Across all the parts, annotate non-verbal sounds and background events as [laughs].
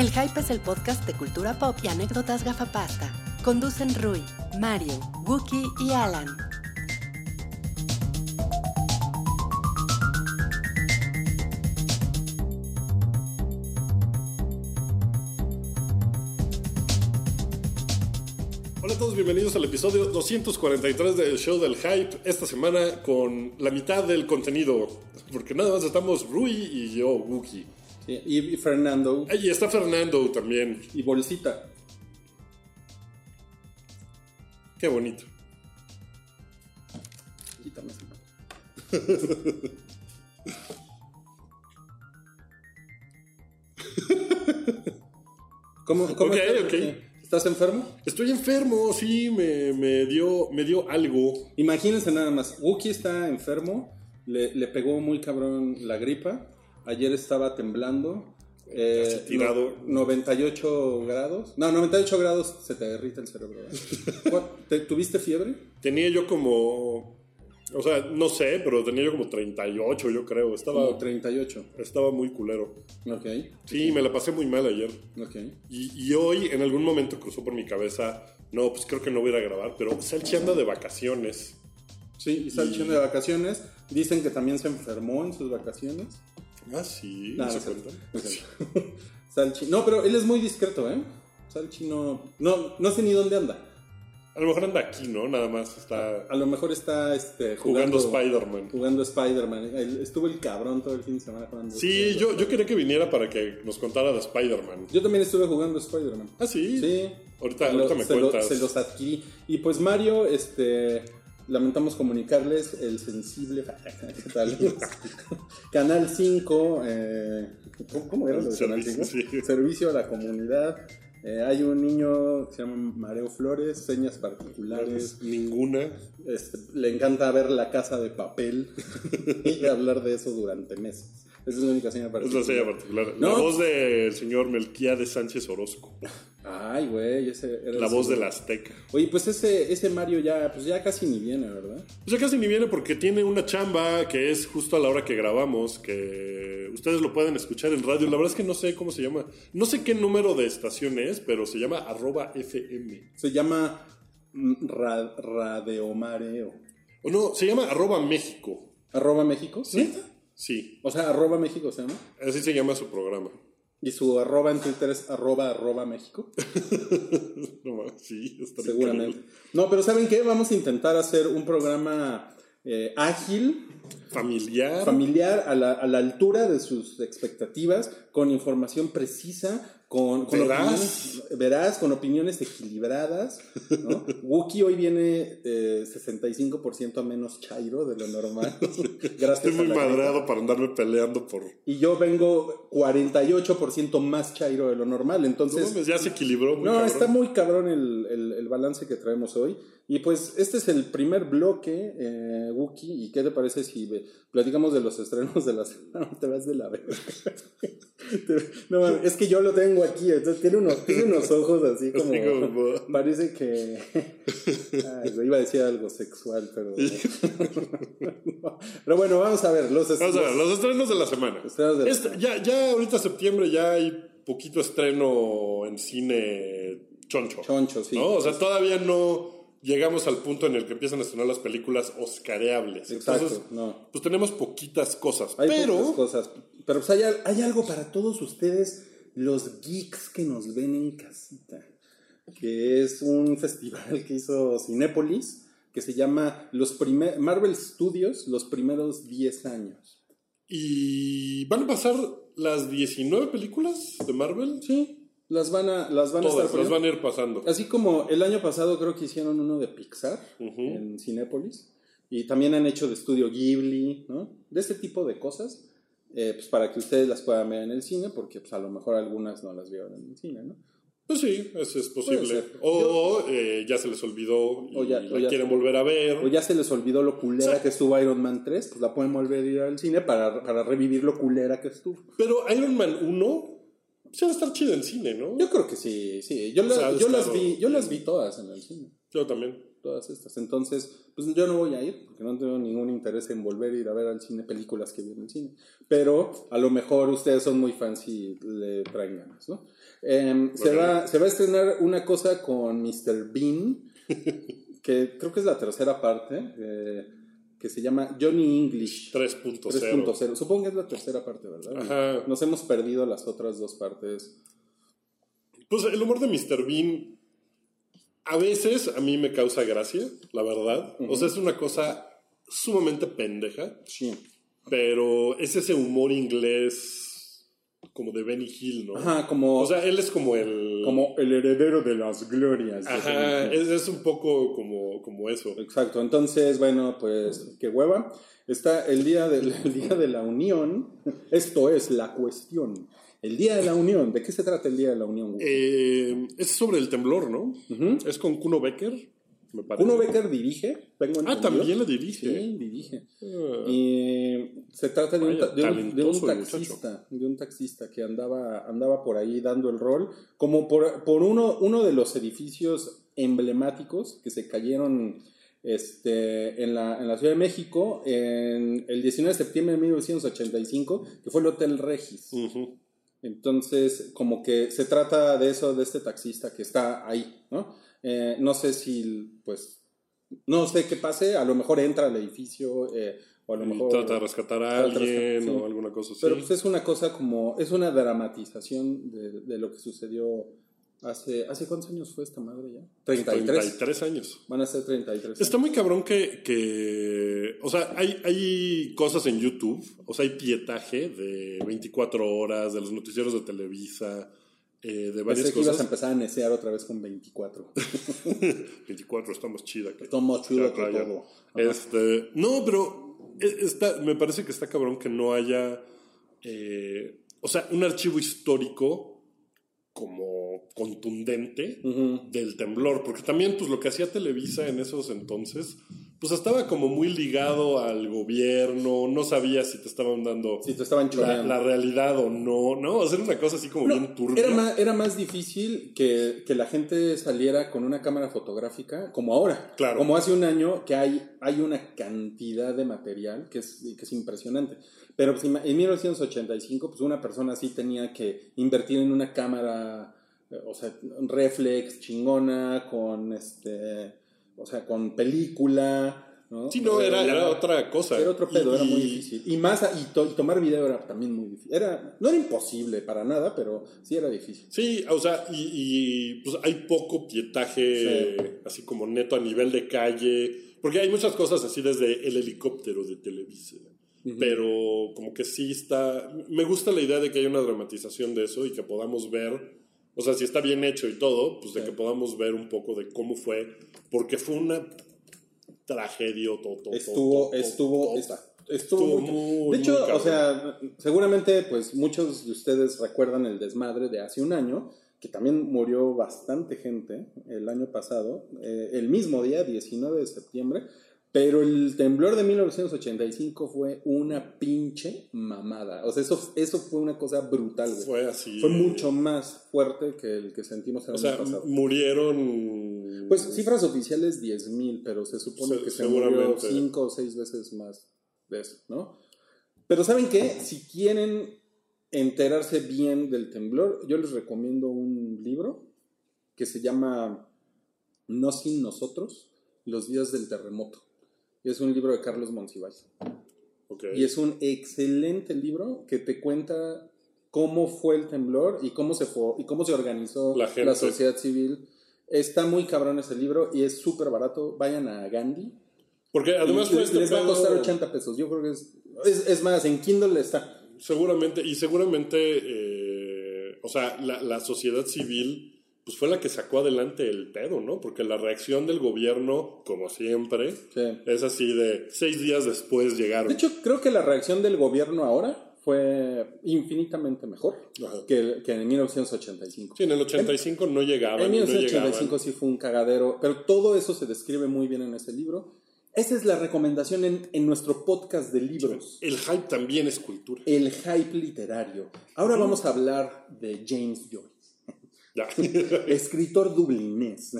El Hype es el podcast de cultura pop y anécdotas gafapasta. Conducen Rui, Mario, Wookie y Alan. Hola a todos, bienvenidos al episodio 243 del show del hype. Esta semana con la mitad del contenido, porque nada más estamos Rui y yo, Wookie. Y, y Fernando Y está Fernando también. y Bolsita. Qué bonito. Quítame esa. [laughs] ¿Cómo, cómo Ok, estás? ¿Estás enfermo? Estoy enfermo, sí, me, me dio, me dio algo. Imagínense nada más. Wookie está enfermo. Le, le pegó muy cabrón la gripa. Ayer estaba temblando. Eh, Casi tirado. no- 98 grados. No, 98 grados se te derrite el cerebro. ¿verdad? [laughs] ¿Cuál- te- ¿Tuviste fiebre? Tenía yo como, o sea, no sé, pero tenía yo como 38, yo creo. Estaba, Como 38. estaba muy culero. Ok, Sí, me la pasé muy mal ayer. ok. Y, y hoy en algún momento cruzó por mi cabeza, no, pues creo que no voy a ir a grabar, pero Salchi anda de vacaciones. Sí, y Salchi anda de vacaciones. Dicen que también se enfermó en sus vacaciones. Ah, sí, No, ¿no se sé. [laughs] Salchi. No, pero él es muy discreto, ¿eh? Salchi no. No, no sé ni dónde anda. A lo mejor anda aquí, ¿no? Nada más está A lo mejor está este, jugando Spider-Man. Jugando Spider-Man. Estuvo el cabrón todo el fin de semana jugando. Sí, yo, yo quería que viniera para que nos contara de Spider-Man. Yo también estuve jugando Spider-Man. Ah, sí. Sí. Ahorita, lo- ahorita me se lo- cuentas. se los adquirí. Y pues Mario, este. Lamentamos comunicarles el sensible. [laughs] ¿Qué tal? Canal 5. eh, ¿cómo, era lo de Canal 5? Servicio, sí. Servicio a la comunidad. Eh, hay un niño que se llama Mareo Flores, señas particulares. Ninguna. Este, le encanta ver la casa de papel [laughs] y hablar de eso durante meses. Esa es la única seña Es particular. la seña particular. La voz del señor Melquiades Sánchez Orozco. Ay, güey, ese era La voz de la Azteca. Oye, pues ese, ese Mario ya, pues ya casi ni viene, ¿verdad? Pues ya casi ni viene porque tiene una chamba que es justo a la hora que grabamos, que ustedes lo pueden escuchar en radio. La verdad es que no sé cómo se llama. No sé qué número de estación es, pero se llama arroba FM. Se llama mm, ra- Radeomareo. O no, se llama arroba México. ¿Arroba México? ¿Sí? Sí, O sea, arroba México se llama. así se llama su programa. Y su arroba en Twitter es arroba arroba México. [laughs] No sí, está Seguramente. increíble. No, pero ¿saben qué? Vamos a intentar hacer un programa eh, ágil, Familiar. familiar, a la, a la altura de sus expectativas, con información precisa, con, con opiniones veraz, con opiniones equilibradas. ¿no? [laughs] Wookie hoy viene eh, 65% a menos chairo de lo normal. [laughs] Gracias Estoy muy madrado para andarme peleando por... Y yo vengo 48% más chairo de lo normal. No Entonces, mames, ya se equilibró muy no, cabrón. está muy cabrón el, el- el balance que traemos hoy. Y pues este es el primer bloque, eh, Wookie. ¿Y qué te parece si ve- platicamos de los estrenos de la [laughs] semana? No te vas de la verga. [laughs] No, es que yo lo tengo aquí. Entonces tiene unos, tiene unos ojos así como. [laughs] Así como- parece que. Ay, iba a decir algo sexual, pero. pero bueno, vamos a ver. Los Vamos a ver, los estrenos de la semana. Estrenos de la Este- ya, ya ahorita septiembre ya hay poquito estreno en cine choncho. Choncho, sí. ¿no? O sea, todavía no llegamos al punto en el que empiezan a estrenar las películas oscareables. Exacto, Entonces, no. pues tenemos poquitas cosas. Hay pero pocas cosas. Pero pues hay, al- hay algo para todos ustedes, los geeks que nos ven en casita. Que es un [laughs] festival que hizo Cinépolis, que se llama los primer, Marvel Studios, los primeros 10 años. ¿Y van a pasar las 19 películas de Marvel? Sí, las van a, las van a Todas, estar las van a ir pasando. Así como el año pasado creo que hicieron uno de Pixar Ujú. en Cinépolis. Y también han hecho de estudio Ghibli, ¿no? De este tipo de cosas. eh, pues para que ustedes las puedan ver en el cine, porque pues a lo mejor algunas no las vieron en el cine, ¿no? Pues sí, eso es posible. O eh, ya se les olvidó y O ya- la o ya- quieren volver a ver. O ya se les olvidó lo culera Sí. que estuvo Iron Man 3, pues la pueden volver a ir al cine para, para revivir lo culera que estuvo. Pero Iron Man 1 se va a estar chido en cine, ¿no? Yo creo que sí, sí. Yo, la- O sea, yo las vi, yo las vi todas en el cine. Yo también. todas estas. Entonces, pues yo no voy a ir, porque no tengo ningún interés en volver a ir a ver al cine películas que vi en el cine. Pero a lo mejor ustedes son muy fans y le traen ganas, ¿no? Em, se, va, se va a estrenar una cosa con Mr. Bean, [laughs] que creo que es la tercera parte, eh, que se llama Johnny English 3.0. 3.0. Supongo que es la tercera parte, ¿verdad? Ajá. Nos hemos perdido las otras dos partes. Pues el humor de Mr. Bean a veces a mí me causa gracia, la verdad. O sea, es una cosa sumamente pendeja, Sí. pero es ese humor inglés como de Benny Hill, ¿no? Ajá, como, O sea, él es como el... como el heredero de las glorias. de Ajá, es, es un poco como, como eso. Exacto, entonces, bueno, pues qué hueva. Está el día, del, [laughs] el día de la Unión. Esto es la cuestión. El Día de la Unión. ¿De qué se trata el Día de la Unión? Eh, es sobre el temblor, ¿no? Es con Kuno Becker, me parece. Uno Becker dirige. tengo Ah, también la dirige. Sí, dirige. Ah. Se trata de un, Vaya, ta- de un- de un talentoso el taxista, de un taxista que andaba, andaba por ahí dando el rol, como por, por uno, uno de los edificios emblemáticos que se cayeron este, en, la, en la Ciudad de México en el 19 de septiembre de 1985, que fue el Hotel Regis. Entonces, como que se trata de eso, de este taxista que está ahí, ¿no? Eh, no sé si, pues, no sé qué pase, a lo mejor entra al edificio, eh, o a lo Y mejor... trata de rescatar a alguien rescatar, sí. o alguna cosa así. Pero pues es una cosa como, es una dramatización de, de lo que sucedió hace, ¿hace cuántos años fue esta madre ya? 33. 33 años. Van a ser 33. Está muy cabrón que, que o sea, hay, hay cosas en YouTube, o sea, hay pietaje de 24 horas, de los noticieros de Televisa, eh, de varias Pensé que ibas a empezar a necear otra vez con 24. 24 [laughs] está más chida que... Está más chido que todo. Este, no, pero e- está, me parece que está cabrón que no haya, eh, o sea, un archivo histórico como contundente del temblor, porque también pues lo que hacía Televisa en esos entonces, pues estaba como muy ligado al gobierno, no sabía si te estaban dando Si te estaban la, la realidad o no, ¿no? Hacer una cosa así como No, bien turbia. Era más, era más difícil que, que la gente saliera con una cámara fotográfica como ahora. Claro. Como hace un año que hay, hay una cantidad de material que es, que es impresionante. Pero pues, en 1985, pues una persona así tenía que invertir en una cámara, eh, o sea, reflex, chingona, con este, o sea, con película. ¿no? Sí, no, era, Eh, era otra cosa. era otro pedo, Y- era muy difícil. Y más, y, to- y tomar video era también muy difícil. Era, no era imposible para nada, pero sí era difícil. Sí, o sea, y, y, pues hay poco pietaje, Sí. así como neto a nivel de calle, porque hay muchas cosas así desde el helicóptero de Televisa, pero como que sí está, me gusta la idea de que haya una dramatización de eso y que podamos ver, o sea, si está bien hecho y todo, pues de Sí. que podamos ver un poco de cómo fue, porque fue una tragedia, to, to, to, Estuvo, estuvo, estuvo, muy- De hecho, muy o sea, seguramente, pues muchos de ustedes recuerdan el desmadre de hace un año, que también murió bastante gente el año pasado, eh, el mismo día, 19 de septiembre, pero el temblor de 1985 fue una pinche mamada. O sea, eso, eso fue una cosa brutal, güey. Fue así. Fue mucho más fuerte que el que sentimos el O año sea, pasado. murieron... Pues cifras oficiales 10.000, pero se supone Se- que se murió seguramente. 5 o 6 veces más de eso, ¿no? Pero ¿saben qué? Si quieren enterarse bien del temblor, yo les recomiendo un libro que se llama No sin nosotros, los días del terremoto. Es un libro de Carlos Monsiváis. Ok. Y es un excelente libro que te cuenta cómo fue el temblor y cómo se, fo- y cómo se organizó La la, sociedad civil. Está muy cabrón ese libro y es súper barato. Vayan a Gandhi. Porque además fue les, este les va a costar 80 pesos. Yo creo que es, es, es más, en Kindle está. Seguramente, y seguramente, eh, o sea, la, la sociedad civil, pues fue la que sacó adelante el pedo, ¿no? Porque la reacción del gobierno, como siempre, Sí. es así de seis días después llegaron. De hecho, creo que la reacción del gobierno ahora fue infinitamente mejor que, que en 1985. sí, en el 85 no llegaban, En y no 1985 llegaban. sí fue un cagadero, pero todo eso se describe muy bien en ese libro. Esa es la recomendación en, en nuestro podcast de libros. El hype también es cultura. El hype literario. Ahora vamos a hablar de James Joyce. [laughs] escritor dublinés.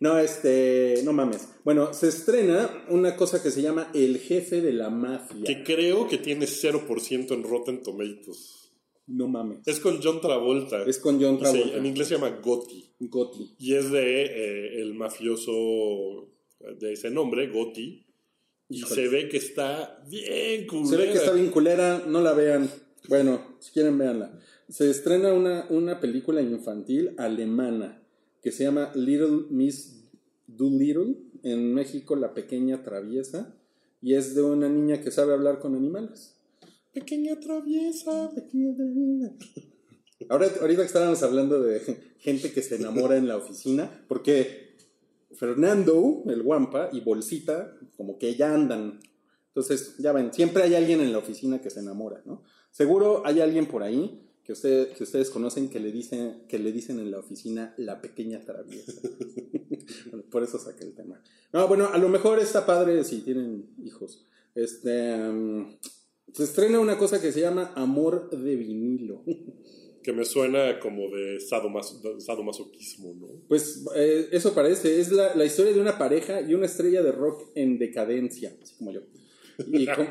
No, este, no mames. Bueno, se estrena una cosa que se llama El jefe de la mafia. Que creo que tiene 0% en Rotten Tomatoes. No mames. Es con John Travolta. Es con John Sí, Travolta. en inglés se llama Gotti. Gotti. Y es de eh, el mafioso de ese nombre, Gotti. Y Híjole. se ve que está bien culera. Se ve que está bien culera, no la vean. Bueno, si quieren, véanla. Se estrena una, una película infantil alemana que se llama Little Miss Doolittle. En México, La Pequeña Traviesa. Y es de una niña que sabe hablar con animales. Pequeña traviesa. Pequeña Traviesa. [laughs] Ahora, ahorita que estábamos hablando de gente que se enamora en la oficina, porque Fernando, el guampa, y Bolsita, como que ya andan. Entonces, ya ven, siempre hay alguien en la oficina que se enamora, ¿no? Seguro hay alguien por ahí que, usted, que ustedes conocen que le, dicen, que le dicen en la oficina la pequeña traviesa. [laughs] Bueno, por eso saqué el tema. No, bueno, a lo mejor está padre si tienen hijos. Este, um, se estrena una cosa que se llama Amor de vinilo. Que me suena como de sadomas- sadomasoquismo, ¿no? Pues eh, eso parece, es la, la historia de una pareja y una estrella de rock en decadencia, así como yo. Y [laughs] cómo,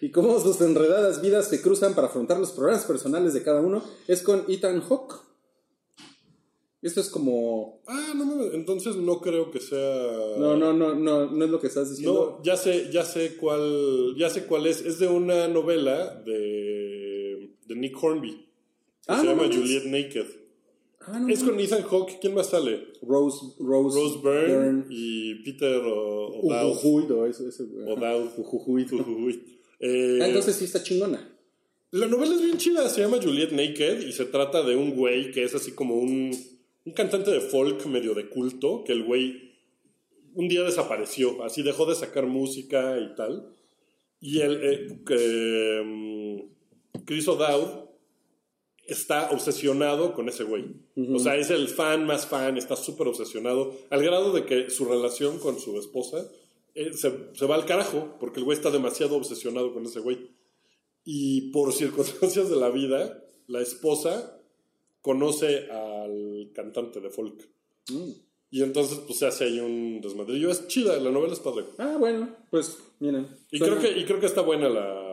y cómo sus enredadas vidas se cruzan para afrontar los problemas personales de cada uno es con Ethan Hawke. Esto es como... Ah, no entonces no creo que sea. No, no, no, no, no es lo que estás diciendo. No, ya sé, ya sé cuál, ya sé cuál es. Es de una novela de, de Nick Hornby. que Ah, se no llama. Juliet Naked. Ah, no, Es no. con Ethan Hawke. ¿Quién más sale? Rose, Rose, Rose Byrne Byrne. y Peter O- O'Dowd. Eso. ajá. O'Dowd. Ujujuy. Eh, Ah, entonces sí está chingona. La novela es bien chida, se llama Juliet Naked y se trata de un güey que es así como un, un cantante de folk medio de culto, que el güey un día desapareció, así dejó de sacar música y tal. Y el eh, que, mm, Chris O'Dowd está obsesionado con ese güey. O sea, es el fan más fan, está súper obsesionado, al grado de que su relación con su esposa eh, se, se va al carajo, porque el güey está demasiado obsesionado con ese güey. Y por [laughs] circunstancias de la vida, la esposa conoce al cantante de folk. Mm. Y entonces, pues se hace ahí un desmadrillo. Es chida, la novela es padre. Ah, bueno, pues miren. Y, suena- creo, que, y creo que está buena la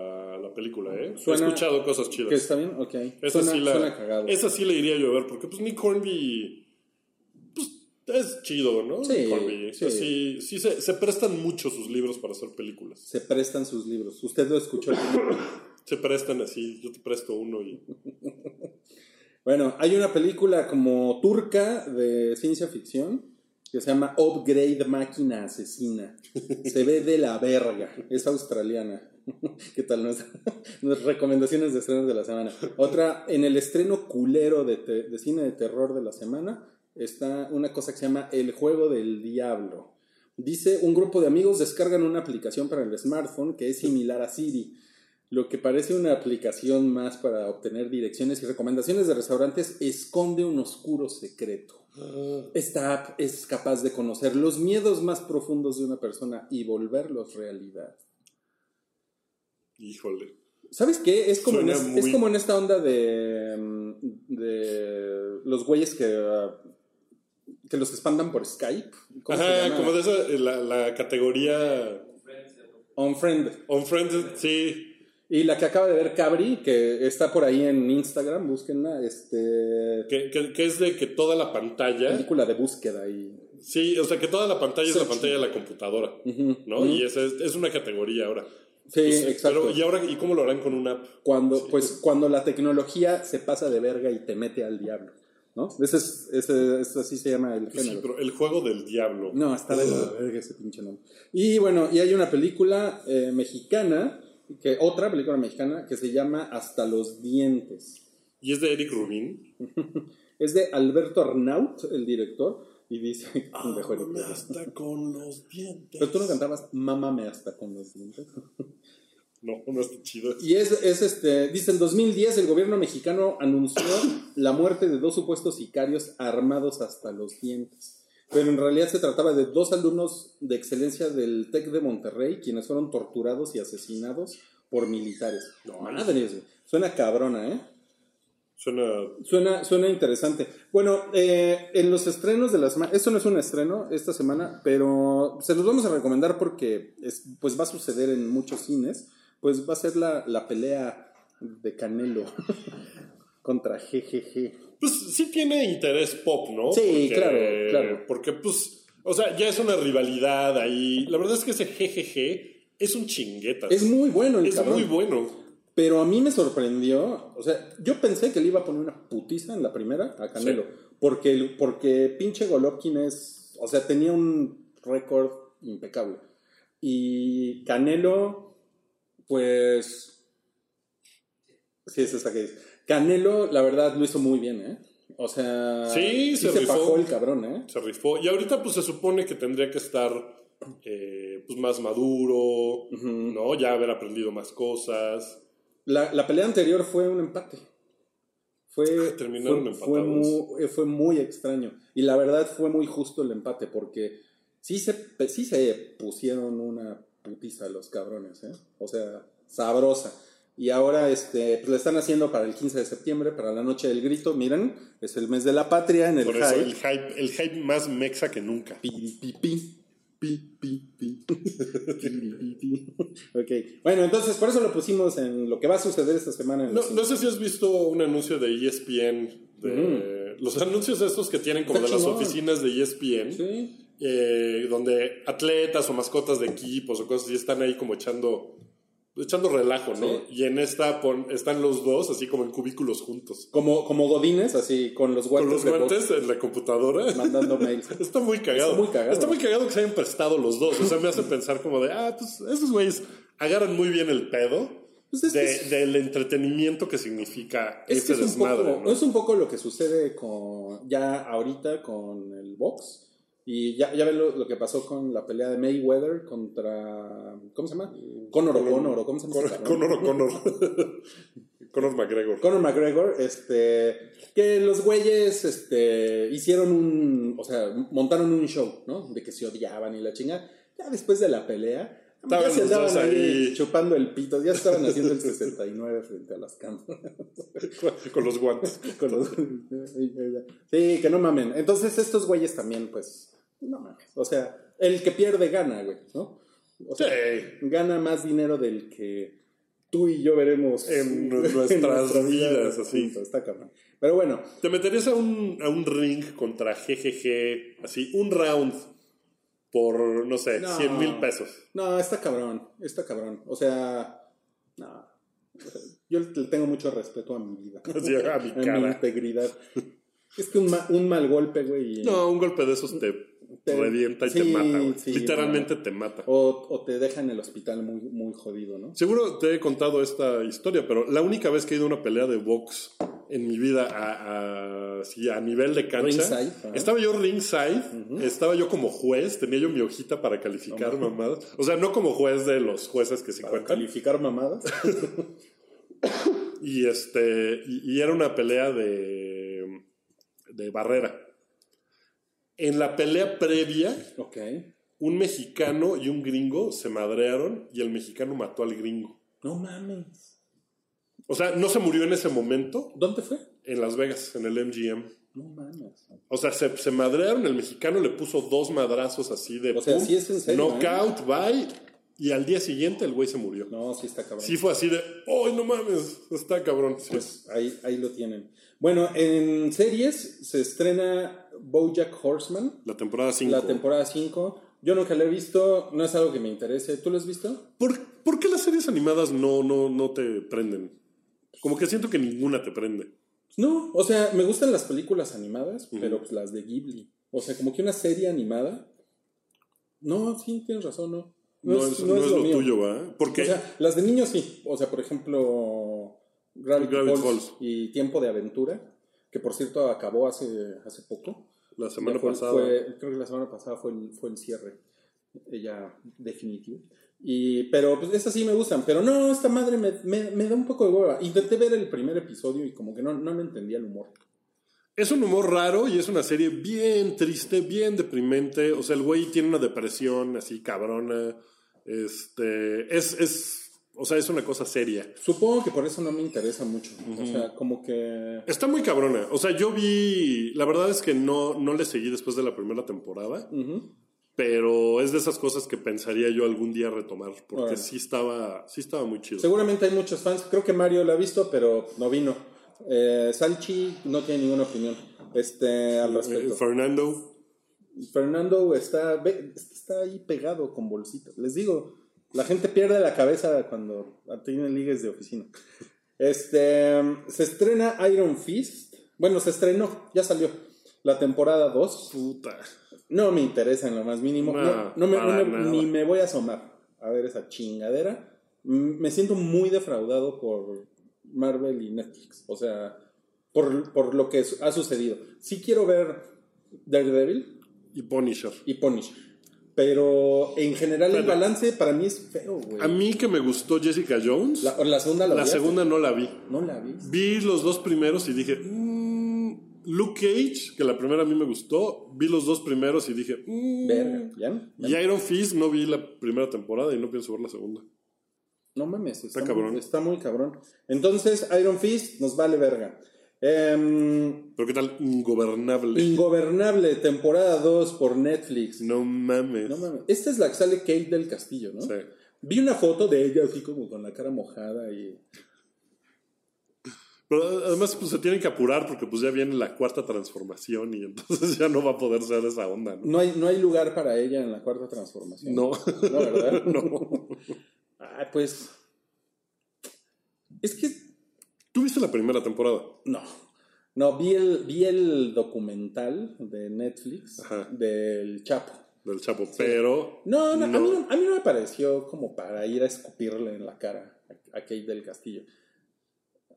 película, ¿eh? Suena- He escuchado cosas chidas. ¿Que está bien? Ok. Esa, suena, sí la, suena cagado. esa sí la iría yo a ver, porque pues Nick Hornby pues, es chido, ¿no? Sí, sí. sí, sí se, se prestan mucho sus libros para hacer películas. Se prestan sus libros. Usted lo escuchó. [coughs] [coughs] Se prestan así, yo te presto uno y... [laughs] bueno, hay una película como turca de ciencia ficción que se llama Upgrade Máquina Asesina. Se ve de la verga. Es australiana. [laughs] ¿Qué tal? Nuestras, [laughs] recomendaciones de estrenos de la semana. Otra, en el estreno culero de, de cine de terror de la semana, está una cosa que se llama El Juego del Diablo. Dice, un grupo de amigos descargan una aplicación para el smartphone que es similar a Siri. Lo que parece una aplicación más para obtener direcciones y recomendaciones de restaurantes esconde un oscuro secreto. Esta app es capaz de conocer los miedos más profundos de una persona y volverlos realidad. Híjole. ¿Sabes qué? Es como, en, es, muy- es como en esta onda de, mm, de los güeyes que, ah, que los espantan por Skype. ¿Cómo se Ajá, como de esa, eh, la, la categoría Unfriend. Unfriended, sí. Y la que acaba de ver Cabri, que está por ahí en Instagram, búsquenla, este... Que, que- que es de que toda la pantalla... Película de búsqueda y... Sí, o sea, que toda la pantalla es la pantalla de la computadora, ¿no? Y esa es, es una categoría ahora. Sí, Pues, exacto. Pero, ¿y ahora y cómo lo harán con una app? Cuando, pues, cuando la tecnología se pasa de verga y te mete al diablo, ¿no? Ese es, ese, ese así se llama el Sí, género. pero el juego del diablo. No, está de la verga ese pinche nombre. Y bueno, y hay una película eh, mexicana, que, otra película mexicana que se llama Hasta los dientes. Y es de Eric Rubin. [laughs] Es de Alberto Arnaut, el director, y dice, Ámame Rubin. hasta con los dientes. Pero tú no cantabas Mámame hasta con los dientes. [laughs] No, no está chido. Y es, es este, dice, en 2010 el gobierno mexicano anunció la muerte de dos supuestos sicarios armados hasta los dientes. Pero en realidad se trataba de dos alumnos de excelencia del TEC de Monterrey, quienes fueron torturados y asesinados por militares. No, madre, güey. suena cabrona, ¿eh? Suena. Suena, suena interesante. Bueno, eh, en los estrenos de la semana, esto no es un estreno esta semana, pero se los vamos a recomendar porque es, pues va a suceder en muchos cines. Pues va a ser la, la pelea de Canelo [laughs] contra GGG. Pues sí tiene interés pop, ¿no? Sí, claro, claro. Porque, pues, o sea, ya es una rivalidad ahí. La verdad es que ese GGG es un chingueta. Es muy bueno el Es cabrón. muy bueno. Pero a mí me sorprendió, o sea, yo pensé que le iba a poner una putiza en la primera a Canelo, Sí. porque, porque pinche Golovkin es, o sea, tenía un récord impecable. Y Canelo, pues, sí, es esa que es. Canelo, la verdad, lo hizo muy bien, ¿eh? O sea, Sí, se rifó. fajó el cabrón, ¿eh? Se rifó. Y ahorita, pues se supone que tendría que estar eh, pues, más maduro, ¿no? Ya haber aprendido más cosas. La, la pelea anterior fue un empate. Fue, terminaron fue, fue muy, eh, fue muy extraño. Y la verdad fue muy justo el empate porque sí se, sí se pusieron una putiza los cabrones, ¿eh? O sea, sabrosa. Y ahora este, pues, le están haciendo para el 15 de septiembre, para la noche del grito. Miren, es el mes de la patria en el Por eso hype. el hype, el hype más mexa que nunca. Pi, pi, pi, pi, pi, pi. Pi, pi, pi. ok, bueno, entonces por eso lo pusimos en lo que va a suceder esta semana. En No, no sé si has visto un anuncio de ESPN. De, Los anuncios estos que tienen como Está de las chingón. oficinas de ESPN. Sí. eh, donde atletas o mascotas de equipos o cosas así están ahí como echando echando relajo, ¿no? Sí. Y en esta pon- están los dos así como en cubículos juntos. Como, como godines, así, con los Con guantes. los de box, guantes en la computadora. mandando [laughs] mails. Está muy cagado. Está muy cagado. Está muy cagado que se hayan prestado los dos. O sea, me hace pensar como de, ah, pues esos güeyes agarran muy bien el pedo Pues es de- es- del entretenimiento que significa Es que ese es un, desmadre, poco, ¿no? es un poco lo que sucede con ya ahorita con el box. Y ya, ya ven lo, lo que pasó con la pelea de Mayweather contra. ¿Cómo se llama? Conor O'Connor, ¿cómo se llama? Conor, cabrón? [laughs] Conor, McGregor. Conor McGregor, este, que los güeyes, este, hicieron un, o sea, montaron un show, ¿no? De que se odiaban y la chinga. Ya después de la pelea, Estaban ya se andaban ahí ahí. chupando el pito, ya estaban haciendo el 69 frente a las cámaras. [laughs] Con los guantes. Con los- Sí, que no mamen. Entonces estos güeyes también, pues, no mames. O sea, el que pierde gana, güey, ¿no? O sea, Sí. gana más dinero del que tú y yo veremos En [laughs] nuestras vidas, así. Está cabrón. Pero bueno, ¿Te meterías a un, a un ring contra GGG, así, un round por, no sé, No. 100 mil pesos? no, está cabrón, está cabrón. O sea, no. Yo le tengo mucho respeto a mi vida. [laughs] A mi a mi cara. integridad. Es que un, ma- un mal golpe, güey. No, un golpe de esos te, Te- revienta y te mata, güey. sí, Literalmente te mata. O, o te deja en el hospital muy, muy jodido, ¿no? Seguro te he contado esta historia, pero la única vez que he ido a una pelea de box en mi vida a, a, sí, a nivel de cancha, Ringside, estaba yo ringside, estaba yo como juez, tenía yo mi hojita para calificar mamadas. O sea, no como juez de los jueces que se Para encuentran. calificar mamadas. [laughs] Y este y, y era una pelea de, de barrera. En la pelea previa, un mexicano y un gringo se madrearon y el mexicano mató al gringo. No mames. O sea, no se murió en ese momento ¿Dónde fue? en Las Vegas, en el MGM. No mames. O sea, se, se madrearon, el mexicano le puso dos madrazos así de... O sea, pum, sí es en serio, Knockout, bye. Y al día siguiente el güey se murió. No, sí está cabrón. Sí fue así de, ¡ay, no mames! Está cabrón. Sí. Pues ahí, ahí lo tienen. Bueno, en series se estrena Bojack Horseman, la temporada 5. la temporada 5. Yo nunca la he visto, no es algo que me interese. ¿Tú lo has visto? ¿Por, por qué las series animadas no, no, no te prenden? Como que siento que ninguna te prende. No, o sea, me gustan las películas animadas, pero pues las de Ghibli. O sea, como que una serie animada. No, sí, tienes razón, no. No, es, no es lo, mío. tuyo, ¿va? Porque O sea, las de niños sí. O sea, por ejemplo, Gravity, Gravity Falls, Falls. y Tiempo de Aventura, que por cierto acabó hace, hace poco. la semana fue- pasada... fue- creo que la semana pasada fue el, fue el cierre. eh, Ya definitivo. Y, pero pues esas sí me gustan. Pero no, esta madre me, me, me da un poco de hueva. Intenté ver el primer episodio y como que no, no le entendía el humor. Es un humor raro y es una serie bien triste, bien deprimente. O sea, el güey tiene una depresión así cabrona. Este, es, es O sea, es una cosa seria. Supongo que por eso no me interesa mucho. O sea, como que... Está muy cabrona. O sea, yo vi. La verdad es que no, no le seguí después de la primera temporada. Pero es de esas cosas que pensaría yo algún día retomar. Porque sí estaba. Sí estaba muy chido. Seguramente hay muchos fans. Creo que Mario lo ha visto, pero no vino. Eh, Salchi no tiene ninguna opinión este, al Eh, respecto. Fernando. Fernando está, está ahí pegado con bolsitas. Les digo, la gente pierde la cabeza cuando tienen ligues de oficina. Este, se estrena Iron Fist. Bueno, se estrenó, ya salió. La temporada 2. Puta. No me interesa en lo más mínimo. No, No, no me- no ni me voy a asomar a ver esa chingadera. Me siento muy defraudado por Marvel y Netflix. O sea, por, por lo que ha sucedido. Sí quiero ver Daredevil Y Punisher. y Punisher. Pero en general el balance para mí es feo, güey. A mí que me gustó Jessica Jones. La, la segunda la, la segunda no la vi. No la vi. Vi los dos primeros y dije. "Mm, Luke Cage, que la primera a mí me gustó. Vi los dos primeros y dije. "Mm". Verga, ¿ya? Y Iron Fist no vi la primera temporada y no pienso ver la segunda. No mames, está, Está cabrón. Muy, está muy cabrón. Entonces, Iron Fist nos vale verga. Em, Pero qué tal ingobernable. Ingobernable, temporada 2 por Netflix. No mames. No mames. Esta es la que sale Kate del Castillo, ¿no? Sí. Vi una foto de ella así como con la cara mojada y... Pero además pues se tienen que apurar porque pues ya viene la cuarta transformación y entonces [laughs] ya no va a poder ser esa onda, ¿no? No hay, no hay lugar para ella en la cuarta transformación. No. No, ¿verdad? [laughs] No. Ay, pues... Es que... ¿Tú viste la primera temporada? No. No, vi el, vi el documental de Netflix Ajá. del Chapo. Del Chapo, pero... No, no, A, mí no, a mí no me pareció como para ir a escupirle en la cara a, a Kate del Castillo.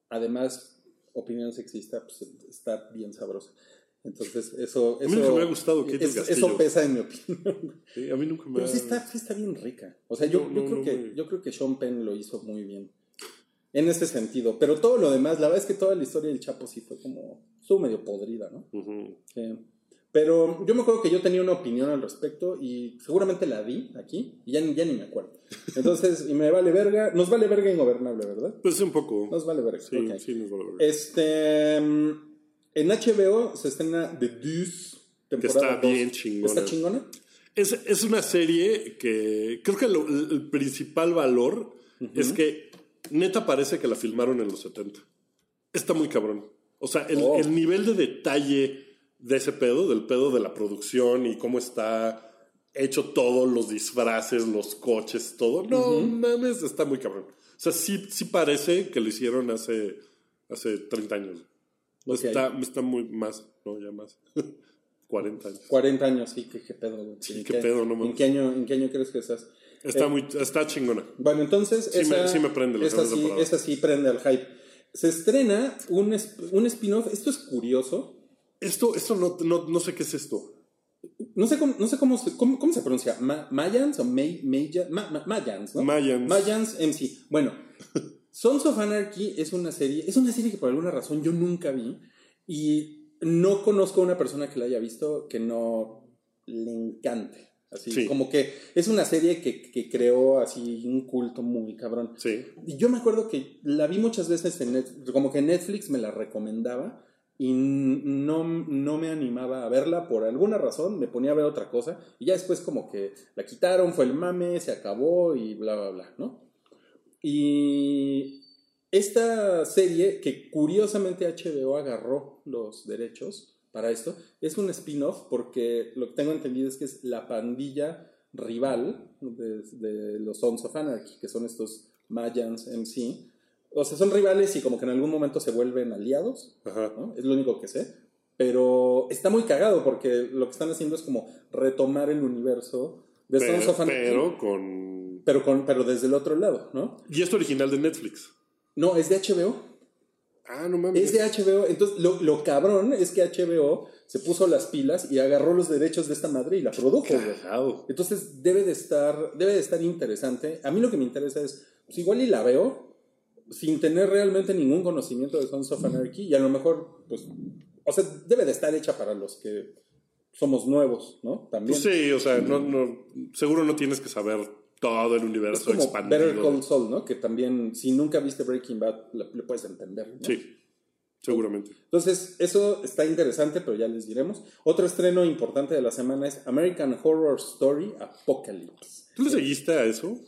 Además, opinión sexista, pues está bien sabrosa. Entonces, eso. A eso mí nunca me ha gustado Kate del eso, Castillo. eso pesa en mi opinión. Sí, a mí nunca me Pero ha- sí está, sí está bien rica. O sea, yo, No, yo creo que, yo creo que Sean Penn lo hizo muy bien. En ese sentido. Pero todo lo demás, la verdad es que toda la historia del Chapo sí fue como. Estuvo medio podrida, ¿no? Ujú. Sí. Pero yo me acuerdo que yo tenía una opinión al respecto y seguramente la di aquí y ya, ni- ya ni me acuerdo. Entonces, y me vale verga. Nos vale verga ingobernable, ¿verdad? Pues un poco. Nos vale verga. Sí, ok. sí, nos vale ver. Este. En HBO se estrena The Deuce. Temporada está bien dos. chingona. ¿Está chingona? Es, es una serie que creo que lo- el principal valor es que neta parece que la filmaron en los 70. Está muy cabrón. O sea, el, Oh. el nivel de detalle de ese pedo, del pedo de la producción y cómo está hecho todo, los disfraces, los coches, todo. No mames, está muy cabrón. O sea, sí, sí parece que lo hicieron hace, hace 30 años. Está, está muy más, no, ya más. [laughs] 40 años. 40 años, sí, qué, qué pedo, güey. Sí, ¿En qué pedo, no ¿en mames. qué, año, ¿En qué año crees que estás? Está, Eh, muy, está chingona. Bueno, entonces. Sí me- sí me prende la esta sí, esta sí prende al hype. Se estrena un, un spin-off. Esto es curioso. Esto, esto no, no, no sé qué es esto. No sé cómo, no sé cómo, cómo, cómo se pronuncia. Ma- Mayans o May, Maya- Ma- Ma- Mayans, ¿no? Mayans. Mayans MC. Bueno, Sons of Anarchy es una serie, es una serie que por alguna razón yo nunca vi y no conozco a una persona que la haya visto que no le encante. Así, Sí. como que es una serie que, que creó así un culto muy cabrón. Sí. Y yo me acuerdo que la vi muchas veces en Netflix, como que Netflix me la recomendaba y no, no me animaba a verla por alguna razón, me ponía a ver otra cosa y ya después como que la quitaron, fue el mame, se acabó y bla, bla, bla, ¿no? Y esta serie, que curiosamente HBO agarró los derechos para esto, es un spin-off porque lo que tengo entendido es que es la pandilla rival de, de los Sons of Anarchy, que son estos Mayans MC. O sea, son rivales y como que en algún momento se vuelven aliados, Ajá. ¿no? Es lo único que sé. Pero está muy cagado porque lo que están haciendo es como retomar el universo de Sons Pero, of Anarchy. pero con. Pero, con, pero desde el otro lado, ¿no? Y esto original de Netflix. No, es de HBO. Ah, no mames. Es de HBO. Entonces, lo, lo cabrón es que HBO se puso las pilas y agarró los derechos de esta madre y la produjo. Entonces, debe de estar, debe de estar interesante. A mí lo que me interesa es, pues igual y la veo sin tener realmente ningún conocimiento de Sons of Anarchy y a lo mejor, pues, o sea, debe de estar hecha para los que somos nuevos, ¿no? También. Pues sí, o sea, no, no, seguro no tienes que saber todo el Es universo como expandido. Better Call Saul, ¿no? Que también, si nunca viste Breaking Bad, le, le puedes entender. ¿no? Sí, seguramente. Entonces, eso está interesante, pero ya les diremos. Otro estreno importante de la semana es American Horror Story Apocalypse. ¿Tú le seguiste a eso?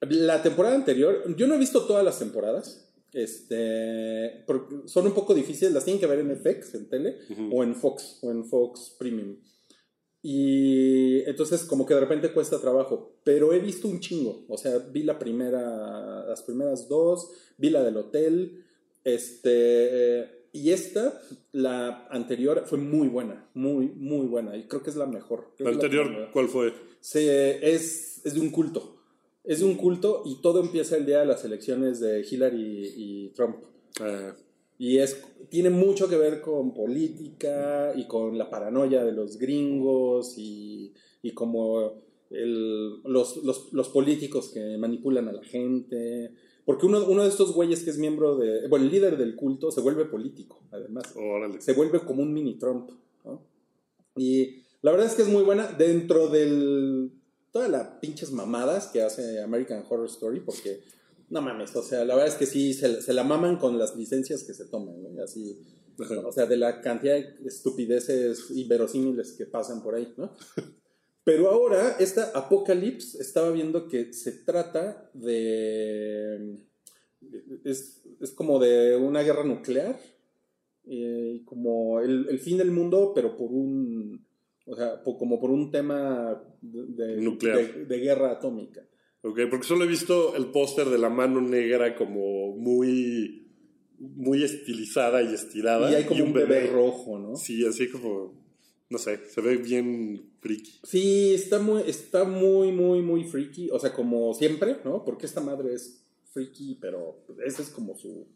La temporada anterior, yo no he visto todas las temporadas. Este, son un poco difíciles, las tienen que ver en FX, en tele, o en Fox, o en Fox Premium. Y entonces como que de repente cuesta trabajo, pero he visto un chingo, o sea, vi la primera, las primeras dos, vi la del hotel, este, y esta, la anterior, fue muy buena, muy, muy buena, y creo que es la mejor. ¿La anterior cuál fue? Se, es, es de un culto. Es de un culto y todo empieza el día de las elecciones de Hillary y Trump. Ah, Y es, tiene mucho que ver con política y con la paranoia de los gringos y, y como el- los, los, los políticos que manipulan a la gente. Porque uno, uno de estos güeyes que es miembro de... Bueno, el líder del culto se vuelve político, además órale. se vuelve como un mini Trump. ¿no? Y la verdad es que es muy buena dentro del. Todas las pinches mamadas que hace American Horror Story, porque no mames, o sea, la verdad es que sí, se, se la maman con las licencias que se toman, así, Ajá. o sea, de la cantidad de estupideces inverosímiles que pasan por ahí, ¿no? Pero ahora, esta Apocalypse, estaba viendo que se trata de. Es, es como de una guerra nuclear eh, como el, el fin del mundo, pero por un, o sea, como por un tema de, de- Nuclear. de- de guerra atómica. Ok, porque solo he visto el póster de la mano negra como muy, muy estilizada y estirada. Y hay como un bebé, rojo, ¿no? Sí, así como, no sé, se ve bien friki. Sí, está muy, está muy, muy, muy freaky, o sea, como siempre, ¿no? Porque esta madre es freaky, pero esa es como su,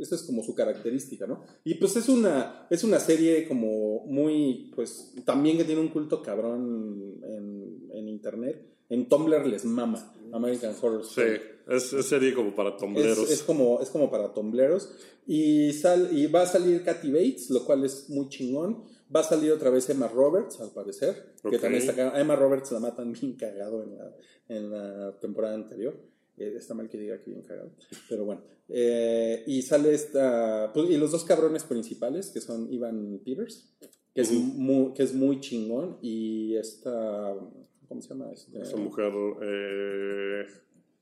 esa es como su característica, ¿no? Y pues es una, es una serie como muy, pues también que tiene un culto cabrón en, en internet. En Tumblr les mama American Horror Sí, Story. es, es serie como para tombleros. Es, es como, es como para tombleros. Y, sal, y va a salir Kathy Bates, lo cual es muy chingón. Va a salir otra vez Emma Roberts, al parecer. Que también está. A Emma Roberts la matan bien cagado en la, en la temporada anterior. Eh, está mal que diga que bien cagado. Pero bueno. Eh, y sale esta. pues, y los dos cabrones principales, que son Ivan Peters, que es, Ujú. muy, que es muy chingón. Y esta. ¿Cómo se llama? Este, Esa mujer eh,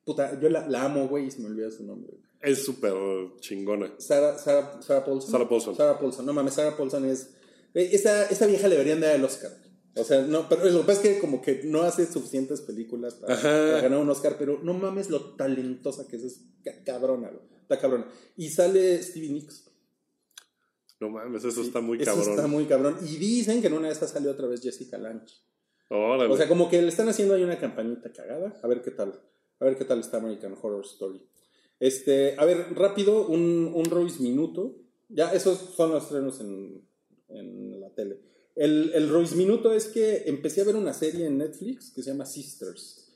Puta, yo la, la amo, güey, y se me olvida su nombre. es súper chingona. Sarah, Sarah, Sarah Paulson. Sarah Paulson. Sarah Paulson. No mames, Sarah Paulson es. Esa, esa vieja le deberían dar el Oscar. O sea, no, pero lo que pasa es que como que no hace suficientes películas para, ganar un Oscar, pero no mames lo talentosa que es, es ca- cabrona, güey. Está cabrona. Y sale Stevie Nicks. No mames, eso está muy Eso cabrón. está muy cabrón. Y dicen que en una de esas salió otra vez Jessica Lange. Órale. O sea, como que le están haciendo ahí una campañita cagada. A ver qué tal. A ver qué tal está American Horror Story. Este, a ver, rápido, un, un Royce Minuto. Ya, esos son los estrenos en, en la tele. El, el Royce Minuto es que empecé a ver una serie en Netflix que se llama Sisters,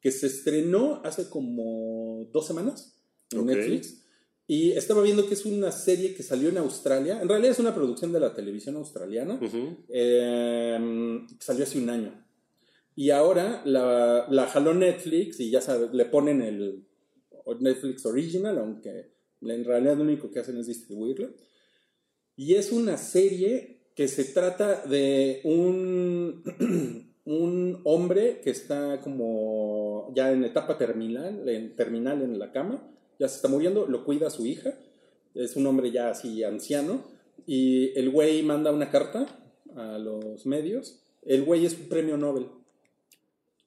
que se estrenó hace como dos semanas en. Netflix. Y estaba viendo que es una serie que salió en Australia. En realidad es una producción de la televisión australiana. Ujú. Eh, salió hace un año. Y ahora la, la jaló Netflix y ya sabes, le ponen el Netflix Original, aunque en realidad lo único que hacen es distribuirlo. Y es una serie que se trata de un, [clears throat] un hombre que está como ya en etapa terminal en, terminal en la cama, ya se está muriendo, lo cuida su hija, es un hombre ya así anciano, y el güey manda una carta a los medios, el güey es un premio Nobel,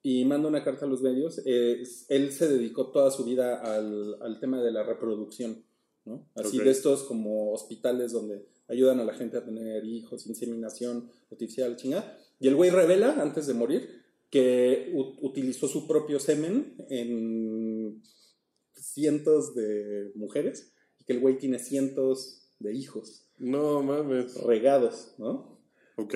y manda una carta a los medios, es- él se dedicó toda su vida al, al tema de la reproducción, ¿no? Así de estos como hospitales donde ayudan a la gente a tener hijos, inseminación artificial, chingada. Y el güey revela, antes de morir, que utilizó su propio semen en cientos de mujeres y que el güey tiene cientos de hijos No mames. regados, ¿no? Ok.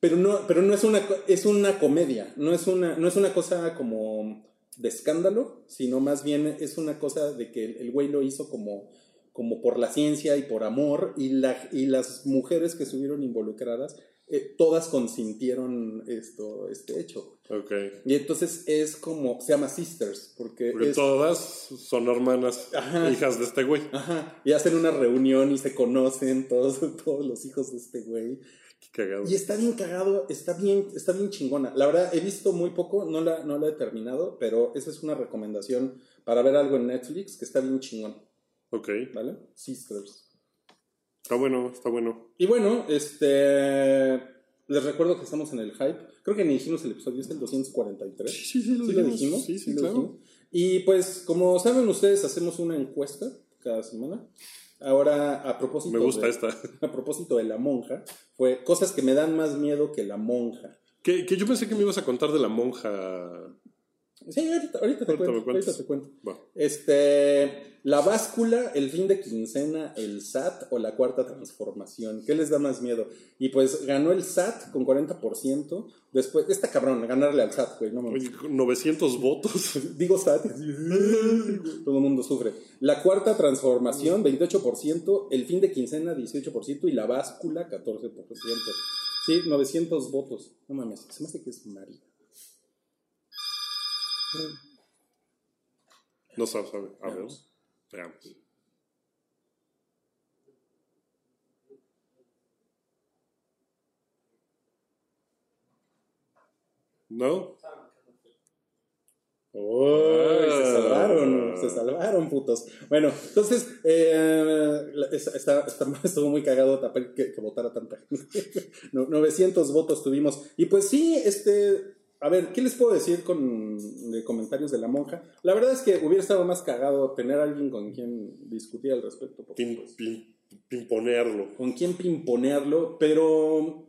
Pero no, pero no es una es una comedia, no es una, no es una cosa como de escándalo, sino más bien es una cosa de que el, el güey lo hizo como, como por la ciencia y por amor, y, la, y las mujeres que estuvieron involucradas eh, todas consintieron esto, este hecho. Ok. Y entonces es como, se llama Sisters, porque, Porque es- todas son hermanas, Ajá. hijas de este güey. Ajá, y hacen una reunión y se conocen todos, [laughs] todos los hijos de este güey. Qué cagado. Y está bien cagado, está bien, está bien chingona. La verdad, he visto muy poco, no la, no la he terminado, pero esa es una recomendación para ver algo en Netflix que está bien chingón, Ok. ¿vale? Sisters. Está bueno, está bueno. Y bueno, este. Les recuerdo que estamos en el hype. Creo que ni dijimos el episodio, es el 243. Sí, sí, ¿Sí lo dijimos? Sí, sí, lo claro. dijimos. Y pues, como saben ustedes, hacemos una encuesta cada semana. Ahora, a propósito. Me gusta de, esta. [laughs] A propósito de la monja, fue cosas que me dan más miedo que la monja. Que, que yo pensé que me ibas a contar de la monja. Sí, ahorita, ahorita te Ahorita cuento. me. Ahorita te cuento. Este, la báscula, el fin de quincena, el SAT o la cuarta transformación. ¿Qué les da más miedo? Y pues ganó el SAT con 40%. Después, está cabrón, ganarle al SAT, güey, no con 900 votos. [laughs] Digo SAT, todo el mundo sufre. La cuarta transformación, 28%. El fin de quincena, 18%. Y la báscula, 14%. Sí, 900 votos. No mames, se me hace que es María. No sabe, sabe. A ver. Veamos. Veamos. ¿No? ¡Uy! se Ah. salvaron, se salvaron, putos. Bueno, entonces, eh, está, está- [laughs] estuvo muy cagado tapar que, que votara tanta gente. [laughs] No- 900 votos tuvimos. Y pues sí, este, a ver, ¿qué les puedo decir con de comentarios de la monja? La verdad es que hubiera estado más cagado tener a alguien con quien discutir al respecto. por Pin, supuesto. pin- pimponearlo. con quién pimponearlo, pero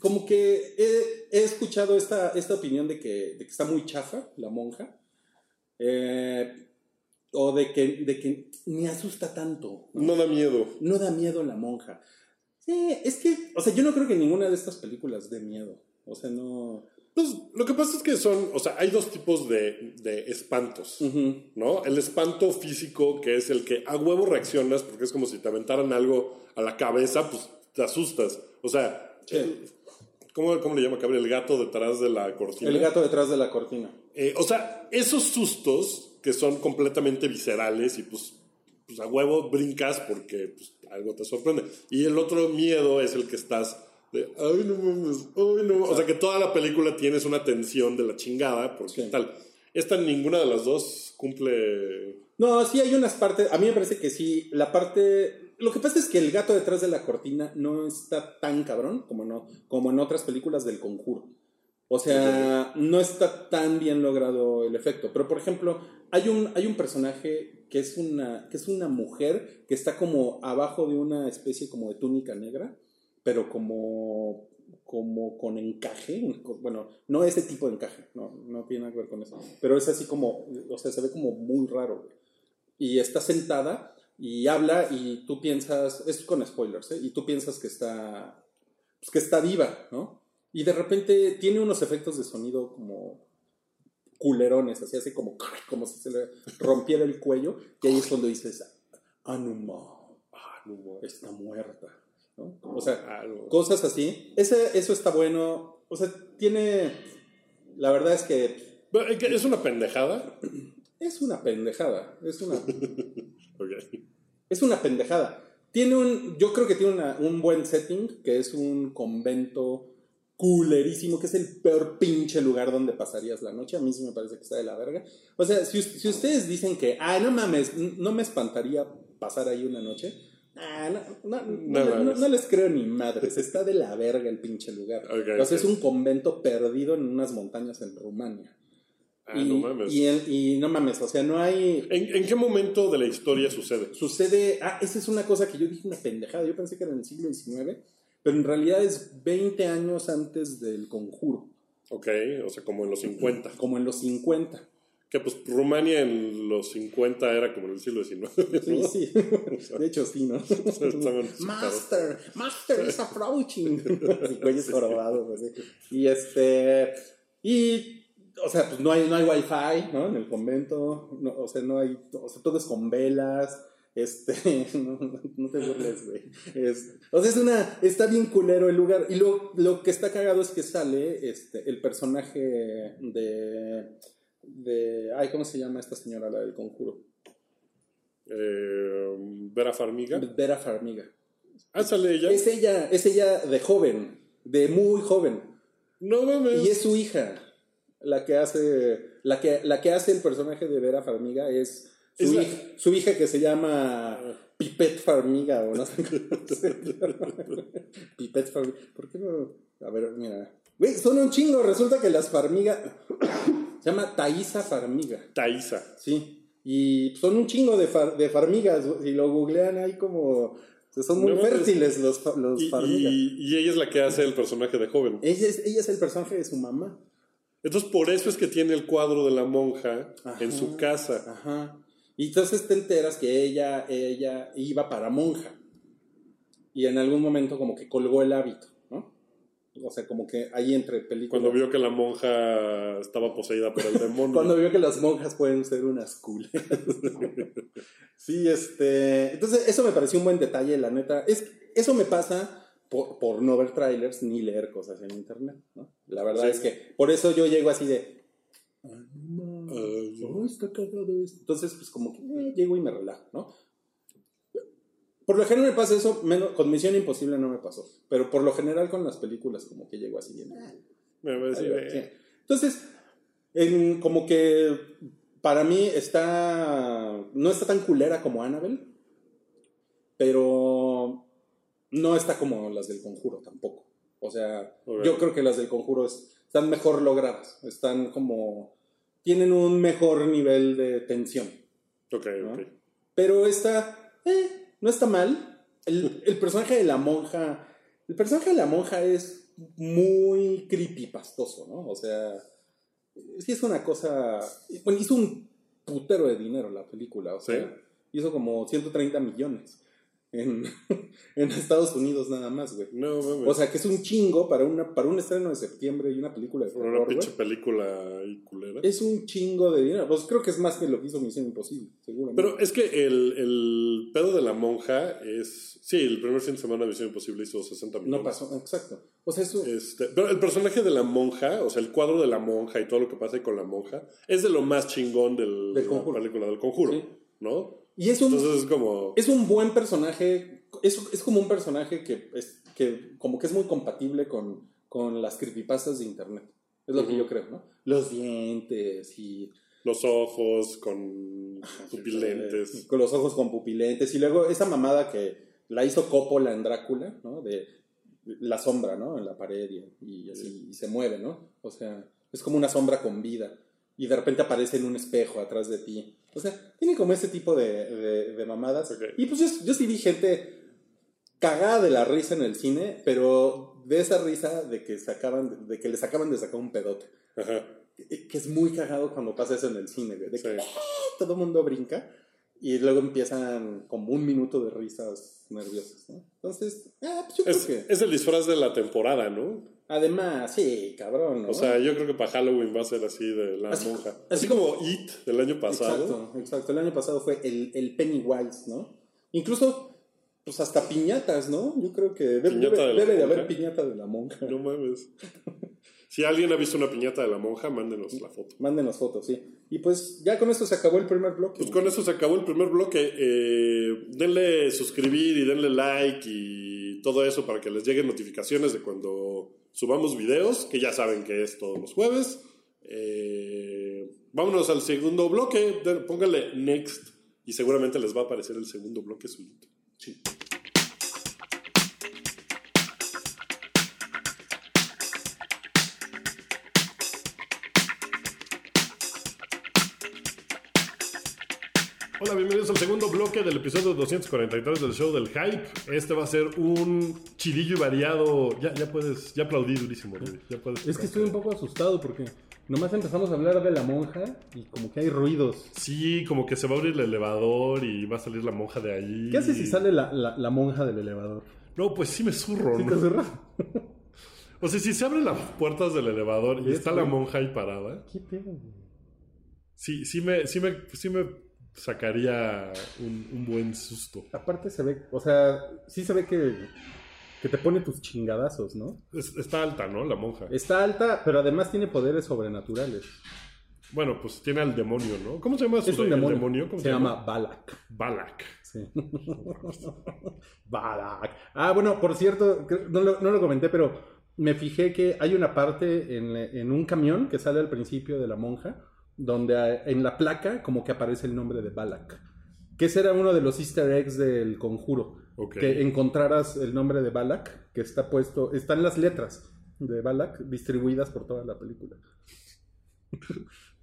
como que he, he escuchado esta, esta opinión de que, de que está muy chafa la monja, eh, o de que, de que me asusta tanto, ¿no? No da miedo. No da miedo la monja. Sí, es que, o sea, yo no creo que ninguna de estas películas dé miedo, o sea, no... Pues lo que pasa es que son, o sea, hay dos tipos de, de espantos. ¿no? El espanto físico, que es el que a huevo reaccionas, porque es como si te aventaran algo a la cabeza, pues te asustas. O sea. ¿cómo, cómo le llama cabrón? El gato detrás de la cortina. El gato detrás de la cortina. Eh, o sea, esos sustos que son completamente viscerales y pues, pues a huevo brincas porque pues, algo te sorprende. Y el otro miedo es el que estás de, ay no mames, ay no mames". O sea, que toda la película tienes una tensión de la chingada porque Sí. tal. Esta ninguna de las dos cumple... No, sí hay unas partes, a mí me parece que sí, la parte... Lo que pasa es que el gato detrás de la cortina no está tan cabrón como, no, como en otras películas del conjuro. O sea, no está tan bien logrado el efecto. Pero, por ejemplo, hay un, hay un personaje que es, una, que es una mujer que está como abajo de una especie como de túnica negra, pero como, como con encaje. Bueno, no ese tipo de encaje, no, no tiene nada que ver con eso. Pero es así como, o sea, se ve como muy raro. Y está sentada y habla y tú piensas, es con spoilers, ¿eh? Y tú piensas que está, pues que está viva, ¿no? Y de repente tiene unos efectos de sonido como culerones, así hace como, como si se le rompiera el cuello, y ahí es cuando dices, Anuma, mames. está muerta, ¿no? O sea, Algo. cosas así. Ese, eso está bueno, o sea, tiene, la verdad es que ¿es que ¿Es una pendejada? es una pendejada, es una, [laughs] Ok. es una pendejada. Tiene un, yo creo que tiene una- un buen setting, que es un convento culerísimo, que es el peor pinche lugar donde pasarías la noche. A mí sí me parece que está de la verga. O sea, si, si ustedes dicen que, ay, no mames, no me espantaría pasar ahí una noche, ah, no, no, les creo ni madres. [laughs] Está de la verga el pinche lugar. O sea, es un convento perdido en unas montañas en Rumania. Ah, y, no mames. Y, el- y no mames, o sea, no hay... ¿En, en qué momento de la historia sucede? Sucede, ah, esa es una cosa que yo dije una pendejada, yo pensé que era en el siglo XIX, pero en realidad es 20 años antes del conjuro, Ok, o sea, como en los 50. como en los 50. Que pues Rumania en los 50 era como en el siglo XIX. Sí, sí, [laughs] de hecho sí, ¿no? [laughs] [laughs] Master, Master is approaching. Jorobados, así. Y este, y, o sea, pues no hay, no hay wifi, ¿no? En el convento, no, o sea, no hay, o sea, todo es con velas. Este, no, no- no te burles, güey. Es- o sea, es una, está bien culero el lugar. Y lo, lo que está cagado es que sale este, el personaje de, de, ay, ¿cómo se llama esta señora, la del conjuro? Eh, Vera Farmiga. Vera Farmiga. Ah, sale ella. Es ella, es ella de joven, de muy joven. No mames. Y es su hija. La que hace. La que, la que hace el personaje de Vera Farmiga es su, Es la- hija, su hija que se llama Pipette Farmiga o no sé. [laughs] Pipette Farmiga. ¿Por qué no? A ver, mira. Güey, son un chingo. Resulta que las Farmiga. Se llama Thaisa Farmiga. Thaisa. Sí. Y son un chingo de, far- de farmigas. Si lo googlean ahí como. Son muy No mames. fértiles los, los Y, farmigas. y- y ella es la que hace el personaje de joven. Ella es, ella es el personaje de su mamá. Entonces, por eso es que tiene el cuadro de la monja Ajá. en su casa. Ajá. Y entonces te enteras que ella, ella iba para monja. Y en algún momento como que colgó el hábito. O sea, como que ahí entre películas. Cuando vio que la monja estaba poseída por el demonio. [laughs] Cuando vio que las monjas pueden ser unas culeras. sí, este. Entonces, eso me pareció un buen detalle, la neta. Es, eso me pasa por, por no ver trailers ni leer cosas en internet, ¿no? La verdad Sí. es que por eso yo llego así de. "Ay, no está cagado esto. Entonces, pues como que eh, llego y me relajo, ¿no? Por lo general me pasa eso, menos, con Misión Imposible no me pasó, pero por lo general con las películas como que llego así bien. "Ah, Me Ahí va, eh, sí. Entonces, en- como que para mí está. No está tan culera como Annabelle, pero no está como las del conjuro tampoco. O sea, yo creo que las del conjuro es- están mejor logradas. Están como. Tienen un mejor nivel de tensión. Ok, ¿no? ok. Pero esta, eh, no está mal. El, el personaje de la monja, el personaje de la monja es muy creepypastoso, ¿no? O sea, sí es una cosa, bueno, hizo un putero de dinero la película, o sea, Sí. hizo como 130 millones en, [laughs] en Estados Unidos nada más, güey. No mames. O sea, que es un chingo para, una, para un estreno de septiembre y una película de Por una terror, pinche película ahí culera. Es un chingo de dinero. Pues creo que es más que lo que hizo Misión Imposible, seguramente. Pero es que el, el pedo de la monja es. Sí, el primer fin de semana de Misión Imposible hizo 60 millones. no pasó, exacto. O sea, eso... Este, pero el personaje de la monja, o sea, el cuadro de la monja y todo lo que pasa ahí con la monja, es de lo más chingón del, Del de la película del conjuro, Sí. ¿no? Y es un, Entonces es como. es un buen personaje, es, es como un personaje que, es, que como que es muy compatible con, con las creepypastas de internet. Es lo que yo creo, ¿no? Los dientes y... Los ojos con pupilentes. Con los ojos con pupilentes. Y luego esa mamada que la hizo Coppola en Drácula, ¿no? De la sombra, ¿no? En la pared y, y así, y se mueve, ¿no? O sea, es como una sombra con vida. Y de repente aparece en un espejo atrás de ti. O sea, tiene como ese tipo de, de- de mamadas. Ok. Y pues yo, yo sí vi gente cagada de la risa en el cine, pero de esa risa de que sacaban, de que les acaban de sacar un pedote. Ajá. Que es muy cagado cuando pasa eso en el cine, de que Sí. todo el mundo brinca y luego empiezan como un minuto de risas nerviosas, ¿no? Entonces, ah, pues yo Es, creo que... es el disfraz de la temporada, ¿no? Además, sí, cabrón, ¿no? O sea, yo creo que para Halloween va a ser así de la Así- monja. así Así como It del año pasado. Exacto, exacto. El año pasado fue el, el Pennywise, ¿no? Incluso, pues hasta piñatas, ¿no? Yo creo que debe, ¿Piñata debe- de debe haber piñata de la monja. No mames. Si alguien ha visto una piñata de la monja, mándenos la foto. Mándenos fotos, sí. Y pues ya con esto se acabó el primer bloque. Pues con eso se acabó el primer bloque. Eh, denle suscribir y denle like y todo eso para que les lleguen notificaciones de cuando subamos videos, que ya saben que es todos los jueves. Eh, vámonos al segundo bloque. Pónganle next y seguramente les va a aparecer el segundo bloque solito. Sí. Hola, bienvenidos al segundo bloque del episodio 243 del show del hype. Este va a ser un chidillo y variado. Ya, ya puedes, ya aplaudí durísimo, Rudy. Ya puedes. Es que estoy un poco asustado porque nomás empezamos a hablar de la monja y como que hay ruidos. Sí, como que se va a abrir el elevador y va a salir la monja de ahí. ¿Qué haces si sale la, la- la monja del elevador? No, pues sí me zurro, ¿Sí ¿no? te zurra? [laughs] O sea, si se abren las puertas del elevador y ¿Ves, está la monja ahí parada, ¿Qué pedo? güey? sí, sí me, sí me, sí me sacaría un, un buen susto. Aparte se ve, o sea, sí se ve que, que te pone tus chingadazos, ¿no? Es- está alta, ¿no? La monja. Está alta, pero además tiene poderes sobrenaturales. Bueno, pues tiene al demonio, ¿no? ¿Cómo se llama su Es un demonio. ¿Cómo se llama Balak. Balak. Sí. [laughs] Balak. Ah, bueno, por cierto, no lo, no lo comenté, pero me fijé que hay una parte en, en un camión que sale al principio de la monja, donde en la placa como que aparece el nombre de Balak. Que ese era uno de los easter eggs del conjuro. Que encontraras el nombre de Balak, que está puesto, están las letras de Balak distribuidas por toda la película.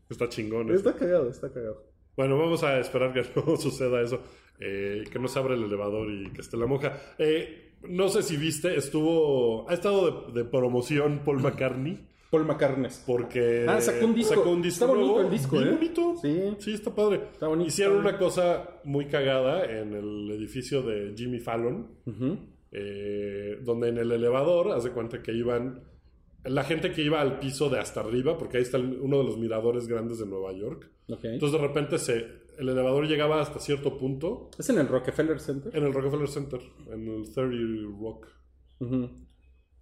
Está chingón. eso. Está cagado, está cagado. Bueno, vamos a esperar que [laughs] no suceda eso. eh, que no se abra el elevador y que esté la monja. Eh, no sé si viste, estuvo. Ha estado de, de promoción Paul McCartney. Paul McCartney. Porque Ah, sacó un disco. sacó un disco Está bonito nuevo. el disco, ¿eh? bonito. Sí. Sí, está padre. Está bonito, Hicieron una cosa muy cagada en el edificio de Jimmy Fallon. Ujú. eh, donde en el elevador, haz de cuenta que iban la gente que iba al piso de hasta arriba, porque ahí está uno de los miradores grandes de Nueva York. Ok. Entonces de repente se, el elevador llegaba hasta cierto punto ¿Es en el Rockefeller Center? en el Rockefeller Center, en el 30 Rock. Ujú.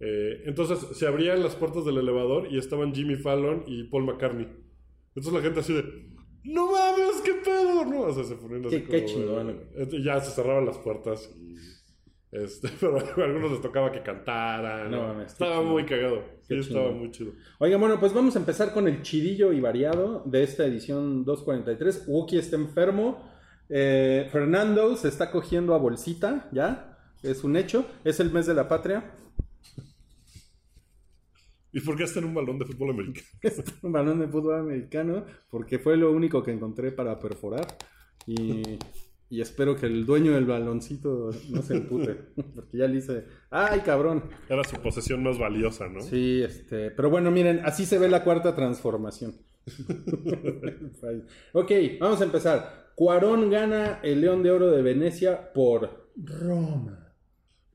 Eh, entonces se abrían las puertas del elevador y estaban Jimmy Fallon y Paul McCartney. Entonces la gente así de, no mames, qué pedo, ¿no? O sea, se ponían así Qué- chingón. eh, ya se cerraban las puertas y... Este, [laughs] pero a algunos les tocaba que cantaran. No mames, estaba muy cagado. Sí, estaba muy chido. Oigan, bueno, pues vamos a empezar con el chidillo y variado de esta edición 243. Wookie está enfermo. Eh, Fernando se está cogiendo a bolsita, ¿ya? Es un hecho. Es el mes de la patria. ¿Y por qué está en un balón de fútbol americano? [laughs] un balón de fútbol americano porque fue lo único que encontré para perforar. Y, y espero que el dueño del baloncito no se empute. [laughs] Porque ya le hice, ¡ay, cabrón! Era su posesión más valiosa, ¿no? Sí, este, pero bueno, miren, así se ve la cuarta transformación. [laughs] ok, vamos a empezar. Cuarón gana el León de Oro de Venecia por Roma.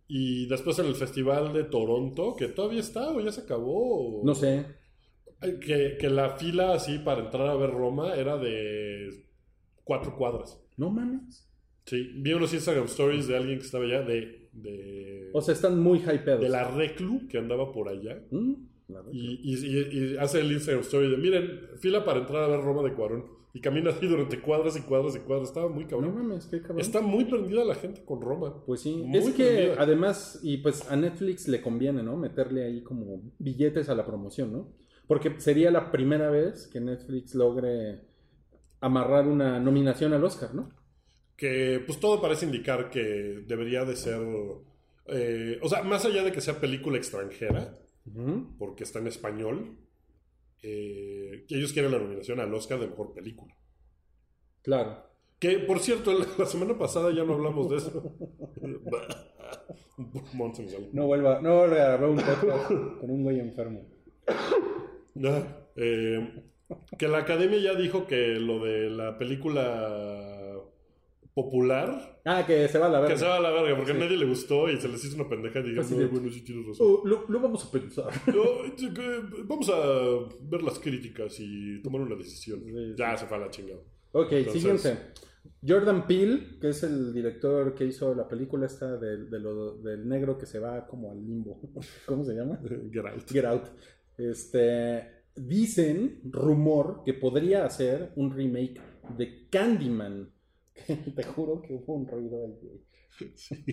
Y después en el Festival de Toronto, que todavía está o ya se acabó. No sé. Que, que la fila así para entrar a ver Roma era de cuatro cuadras. No mames. Sí, vi unos Instagram stories de alguien que estaba allá de, de, O sea, están muy hypeados. de la reclu que andaba por allá. ¿Mm? Y, y- y- y hace el Instagram story de, miren, fila para entrar a ver Roma de Cuarón. Y camina así durante cuadras y cuadras y cuadras. Estaba muy No cabrón. mames, qué cabrón. Está muy prendida la gente con Roma. Pues sí, Muy es que prendida. además, y pues a Netflix le conviene, ¿no? Meterle ahí como billetes a la promoción, ¿no? Porque sería la primera vez que Netflix logre amarrar una nominación al Oscar, ¿no? que pues todo parece indicar que debería de ser, eh, o sea, más allá de que sea película extranjera, porque está en español, eh, ellos quieren la nominación al Oscar de Mejor Película. Claro. Que, por cierto, la, semana pasada ya no hablamos de eso. [laughs] No vuelva, no vuelva a grabar un podcast con un güey enfermo. Ah, eh, que la academia ya dijo que lo de la película popular, Ah, que se va a la verga. que se va a la verga, porque Sí. a nadie le gustó y se les hizo una pendeja y dijeron, "No, bueno, sí tienes razón. Oh, lo, lo vamos a pensar. [laughs] No, vamos a ver las críticas y tomar una decisión. Sí, Ya se fue a la chingada. Ok, Entonces- siguiente. Jordan Peele, que es el director que hizo la película esta del, de lo- del negro que se va como al limbo. [laughs] ¿Cómo se llama? Get out. Get Out. Este, dicen, rumor, que podría hacer un remake de Candyman. [laughs] Te juro que hubo un ruido ahí. Sí.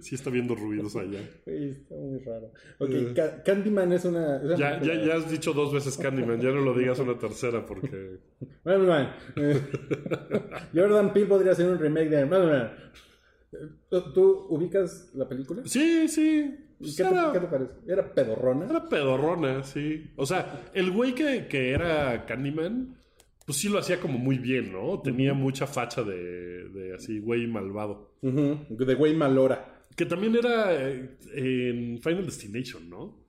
Sí está viendo ruidos allá. Está muy raro. Ok, Eh. Ca- Candyman es una... es una Ya, ya, has dicho dos veces Candyman, ya no lo digas una tercera porque... [laughs] Bueno, man. Eh, [laughs] Jordan Peele podría hacer un remake de... Bueno, man. ¿Tú, tú ubicas la película? Sí, sí. ¿Y Pues qué, te, qué te parece? ¿Era pedorrona? era pedorrona, sí. O sea, el güey que, que era Candyman, pues sí lo hacía como muy bien, ¿no? Tenía mucha facha de, de así, güey malvado. De güey malora. Que también era eh, en Final Destination, ¿no?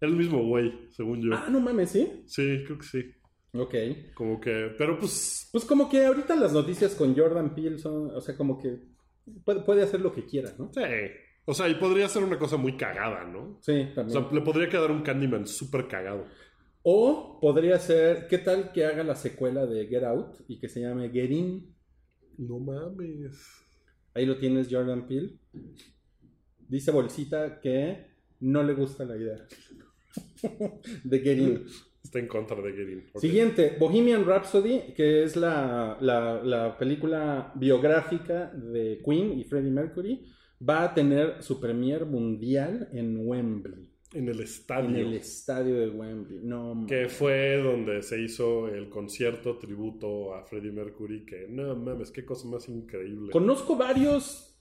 Era el mismo güey, según yo. Ah, no mames, ¿sí? Sí, creo que sí. Ok. Como que, pero pues, Pues como que ahorita las noticias con Jordan Peele son, o sea, como que puede, puede hacer lo que quiera, ¿no? sí. O sea, y podría ser una cosa muy cagada, ¿no? Sí, O también. sea, le podría quedar un Candyman súper cagado. O podría ser, ¿qué tal que haga la secuela de Get Out y que se llame Get In? No mames. Ahí lo tienes, Jordan Peele. Dice Bolsita que no le gusta la idea [laughs] de Get In. Está en contra de Get In. Siguiente, Bohemian Rhapsody, que es la, la- la película biográfica de Queen y Freddie Mercury, va a tener su premier mundial en Wembley, En el estadio. en el estadio de Wembley. No, Que fue donde se hizo el concierto tributo a Freddie Mercury. Que no mames, qué cosa más increíble. Conozco varios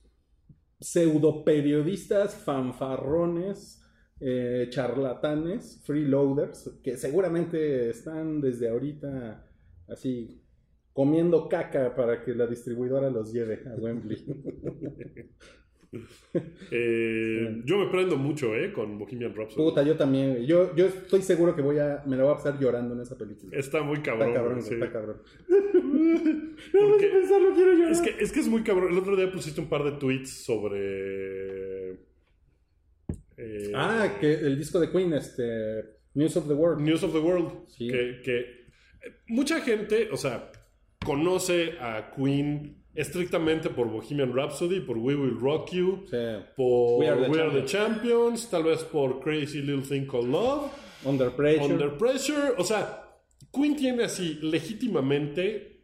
pseudo periodistas fanfarrones, eh, charlatanes, freeloaders, que seguramente están desde ahorita así comiendo caca para que la distribuidora los lleve a Wembley. [laughs] [laughs] Eh, yo me prendo mucho, ¿eh? Con Bohemian Rhapsody. Puta, yo también. Yo, yo estoy seguro que voy a, me la voy a pasar llorando en esa película. Está muy Está cabrón. cabrón, sí. está cabrón. [laughs] Porque- pensarlo, quiero llorar. Es que, es que es muy cabrón. El otro día pusiste un par de tweets sobre. eh, Ah, que el disco de Queen, este, News of the World. News of the World. Sí. Que, que, eh, mucha gente, o sea, conoce a Queen estrictamente por Bohemian Rhapsody, por We Will Rock You, Sí. por We Are the We Are the Champions. Tal vez por Crazy Little Thing Called Love. Under Pressure. Under Pressure. O sea, Queen tiene así legítimamente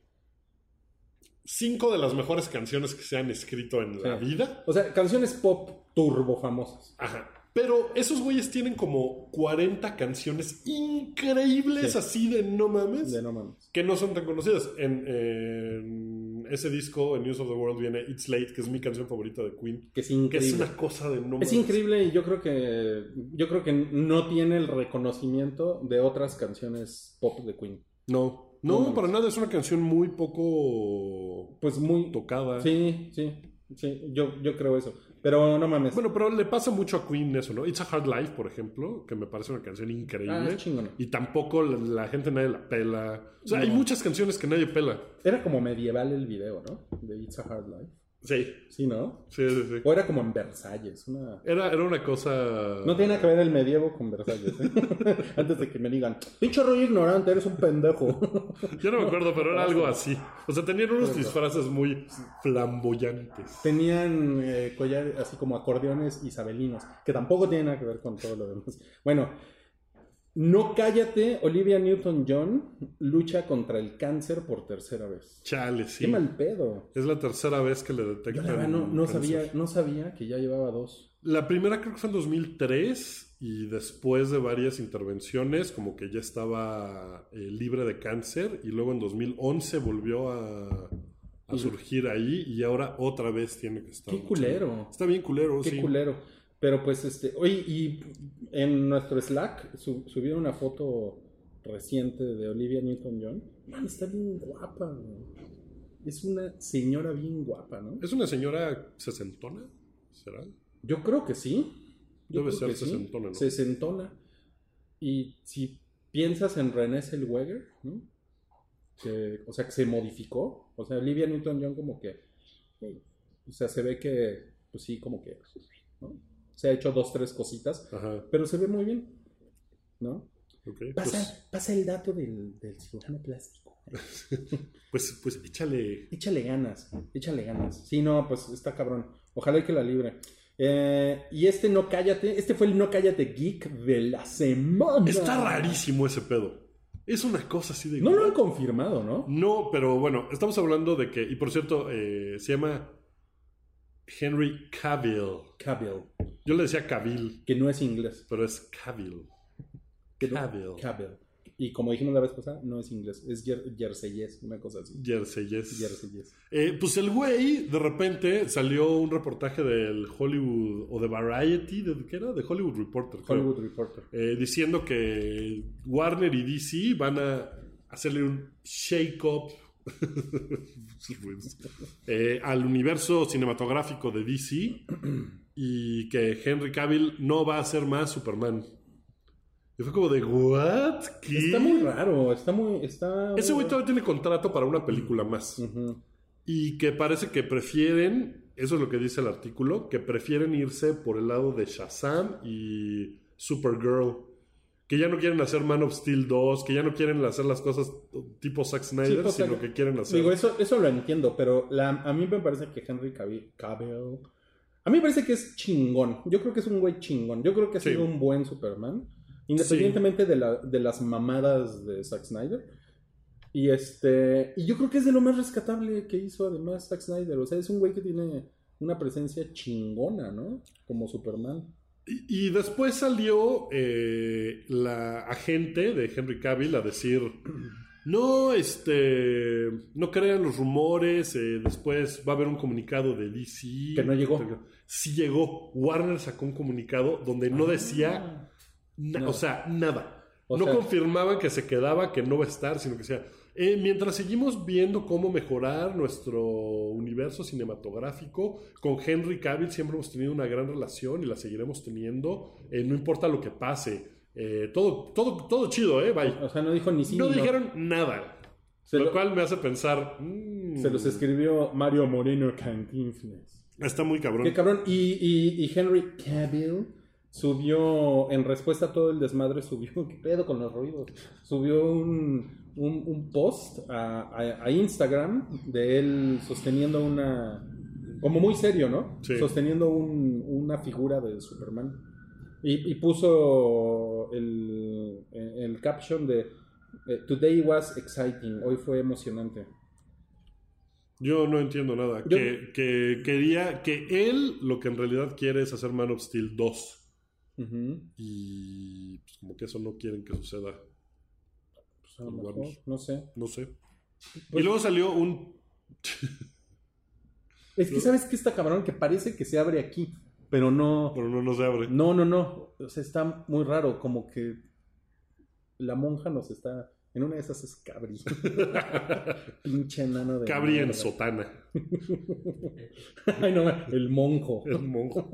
cinco de las mejores canciones que se han escrito en la vida. O sea, canciones pop turbo famosas. Ajá. Pero esos güeyes tienen como 40 canciones increíbles Sí. así de no mames. De no mames. Que no son tan conocidas. En, en ese disco, en News of the World, viene It's Late, que es mi canción favorita de Queen. Que es Que increíble. es una cosa de no. Es increíble y yo creo que yo creo que no tiene el reconocimiento de otras canciones pop de Queen. No, No no, para nada. Es una canción muy poco Pues muy tocada. Sí, sí, sí, yo, yo creo eso. Pero no mames. Bueno, pero le pasa mucho a Queen eso, ¿no? It's a Hard Life, por ejemplo, que me parece una canción increíble. Ah, es chingona. Y tampoco la, la gente nadie la pela. O sea, No. hay muchas canciones que nadie pela. Era como medieval el video, ¿no? De It's a Hard Life. Sí, Sí, ¿no? sí, sí. sí. O era como en Versalles. Una... Era, era una cosa... No tiene nada que ver el medievo con Versalles. ¿eh? [laughs] Antes de que me digan, pinche rollo ignorante, eres un pendejo. [laughs] Yo no me acuerdo, pero era algo así. O sea, tenían unos disfraces muy flamboyantes. Tenían eh, collares así como acordeones isabelinos, que tampoco tienen nada que ver con todo lo demás. Bueno, no cállate, Olivia Newton-John lucha contra el cáncer por tercera vez. Chale, sí. Qué mal pedo. Es la tercera vez que le Yo detectan la verdad no, sabía, no sabía que ya llevaba dos. La primera creo que fue en 2003 y después de varias intervenciones como que ya estaba eh, libre de cáncer y luego en 2011 volvió a, a surgir ahí y ahora otra vez tiene que estar. Qué culero. Está bien culero, Qué sí. culero. Pero pues este, oye, y en nuestro Slack su- subieron una foto reciente de Olivia Newton-John. Man, está bien guapa. güey. Es una señora bien guapa, ¿no? ¿Es una señora sesentona? ¿Será? Yo creo que sí. Yo Debe ser que sí. sesentona, ¿no? Sesentona. Y si piensas en René Zellweger, ¿no? Que, o sea, que se modificó. O sea, Olivia Newton-John como que... o sea, se ve que, pues sí, como que... ¿no? Se ha hecho dos, tres cositas. Ajá, Pero se ve muy bien, ¿no? Pasa, Pues, pasa el dato del, del cirujano plástico. [laughs] pues, pues échale. Échale ganas, échale ganas. Sí, no, pues está cabrón. Ojalá y que la libre. Eh, y este no cállate, este fue el no cállate geek de la semana. Está rarísimo ese pedo. Es una cosa así de... No lo han confirmado, ¿no? No, pero bueno, estamos hablando de que, y por cierto, eh, se llama Henry Cavill. Cavill, Yo le decía Cavill, que no es inglés. pero es Cavill. Cavill. Cavill. Y como dijimos la vez pasada, no es inglés, es jer jerseyés, una cosa así. Jerseyés. Eh, pues el güey, de repente, salió un reportaje del Hollywood, o de Variety, ¿de qué era? De Hollywood Reporter. creo. Hollywood Reporter. Eh, diciendo que Warner y DC van a hacerle un shake-up [laughs] eh, al universo cinematográfico de DC y que Henry Cavill no va a ser más Superman. Y fue como de, ¿what? ¿Qué? Está muy raro, está muy... Está Ese güey todavía tiene contrato para una película más. Y que parece que prefieren, eso es lo que dice el artículo, que prefieren irse por el lado de Shazam y Supergirl. Que ya no quieren hacer Man of Steel 2, que ya no quieren hacer las cosas tipo Zack Snyder, Sí, pues, sino que quieren hacer... Digo, eso, eso lo entiendo, pero la- a mí me parece que Henry Cavill, Cavill- A mí me parece que es chingón. Yo creo que es un güey chingón. Yo creo que ha Sí. sido un buen Superman. Independientemente de, la- de las mamadas de Zack Snyder. Y este. Y yo creo que es de lo más rescatable que hizo además Zack Snyder. O sea, es un güey que tiene una presencia chingona, ¿no? Como Superman. Y, y después salió eh, la agente de Henry Cavill a decir, [clears throat] no, este, no crean los rumores, eh, después va a haber un comunicado de DC. Que no llegó. Sí llegó. Warner sacó un comunicado donde no decía, na- No. o sea, nada. O no sea- confirmaban que se quedaba, que no va a estar, sino que sea, eh, mientras seguimos viendo cómo mejorar nuestro universo cinematográfico, con Henry Cavill siempre hemos tenido una gran relación y la seguiremos teniendo, eh, no importa lo que pase. Eh, todo, todo, todo chido, ¿eh? Bye. O sea, no dijo ni sí no ni no. dijeron nada. Se lo, lo- cual me hace pensar. mm, Se los escribió Mario Moreno Cantinflas. Está muy cabrón. Qué cabrón. Y, y- y Henry Cavill subió, en respuesta a todo el desmadre, subió, [laughs] ¿qué pedo con los ruidos? Subió un, un- un post a, a- a Instagram de él sosteniendo una, como muy serio, ¿no? Sí. Sosteniendo un- una figura de Superman. Y, y puso el, el caption de eh, Today was exciting, hoy fue emocionante. Yo no entiendo nada. Yo- Que, que quería que él lo que en realidad quiere es hacer Man of Steel 2. Y pues como que eso no quieren que suceda. Pues a lo Con mejor, Warner. no sé. No sé. Pues- y luego salió un. [laughs] Es que sabes que está cabrón que parece que se abre aquí, pero no. Pero no, no se abre. No, no, no. O sea, está muy raro, como que la monja nos está. En una de esas es Cabri. [laughs] Pinche enano de. Cabri en sotana. [laughs] Ay, no, el monjo. El monjo.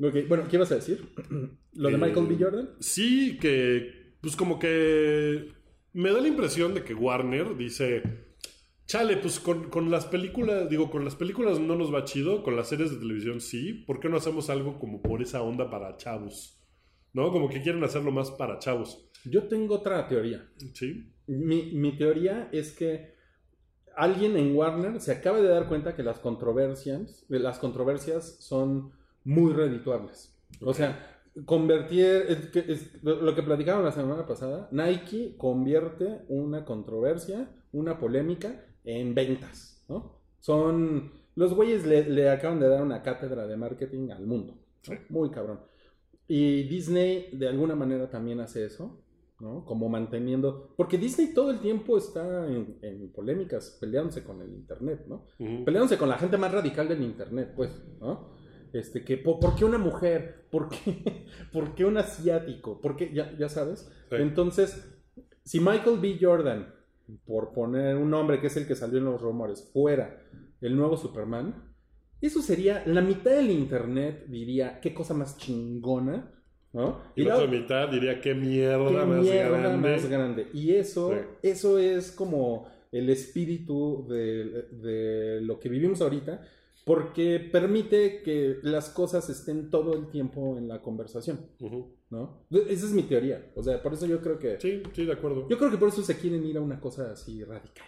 Ok, bueno, ¿qué ibas a decir? [clears throat] ¿Lo de Eh, Michael B. Jordan? Sí, que. Pues como que. Me da la impresión de que Warner dice. Chale, pues con, con las películas, digo, con las películas no nos va chido, con las series de televisión sí. ¿Por qué no hacemos algo como por esa onda para chavos? ¿No? Como que quieren hacerlo más para chavos. Yo tengo otra teoría. Sí. Mi, mi teoría es que alguien en Warner se acaba de dar cuenta que las controversias, las controversias son muy redituables. O sea, convertir, es que- es lo que platicaban la semana pasada, Nike convierte una controversia, una polémica en ventas, ¿no? Son, los güeyes le, le acaban de dar una cátedra de marketing al mundo, muy cabrón. Y Disney de alguna manera también hace eso, ¿no? Como manteniendo, porque Disney todo el tiempo está en, en polémicas, peleándose con el Internet, ¿no? Peleándose con la gente más radical del internet, pues, ¿no? Este, que, po- ¿por, qué una mujer? ¿Por qué, [laughs] por qué un asiático? ¿Por qué? Ya, ya sabes. Sí. Entonces, si Michael B. Jordan, por poner un nombre que es el que salió en los rumores, fuera el nuevo Superman, eso sería, la mitad del internet diría, qué cosa más chingona, ¿no? Y la la- otra mitad diría qué mierda Qué más mierda grande. más grande. Y eso, Sí. eso es como el espíritu de, de lo que vivimos ahorita, porque permite que las cosas estén todo el tiempo en la conversación. ¿no? Esa es mi teoría. O sea, por eso yo creo que... Sí, sí, de acuerdo. Yo creo que por eso se quieren ir a una cosa así radical.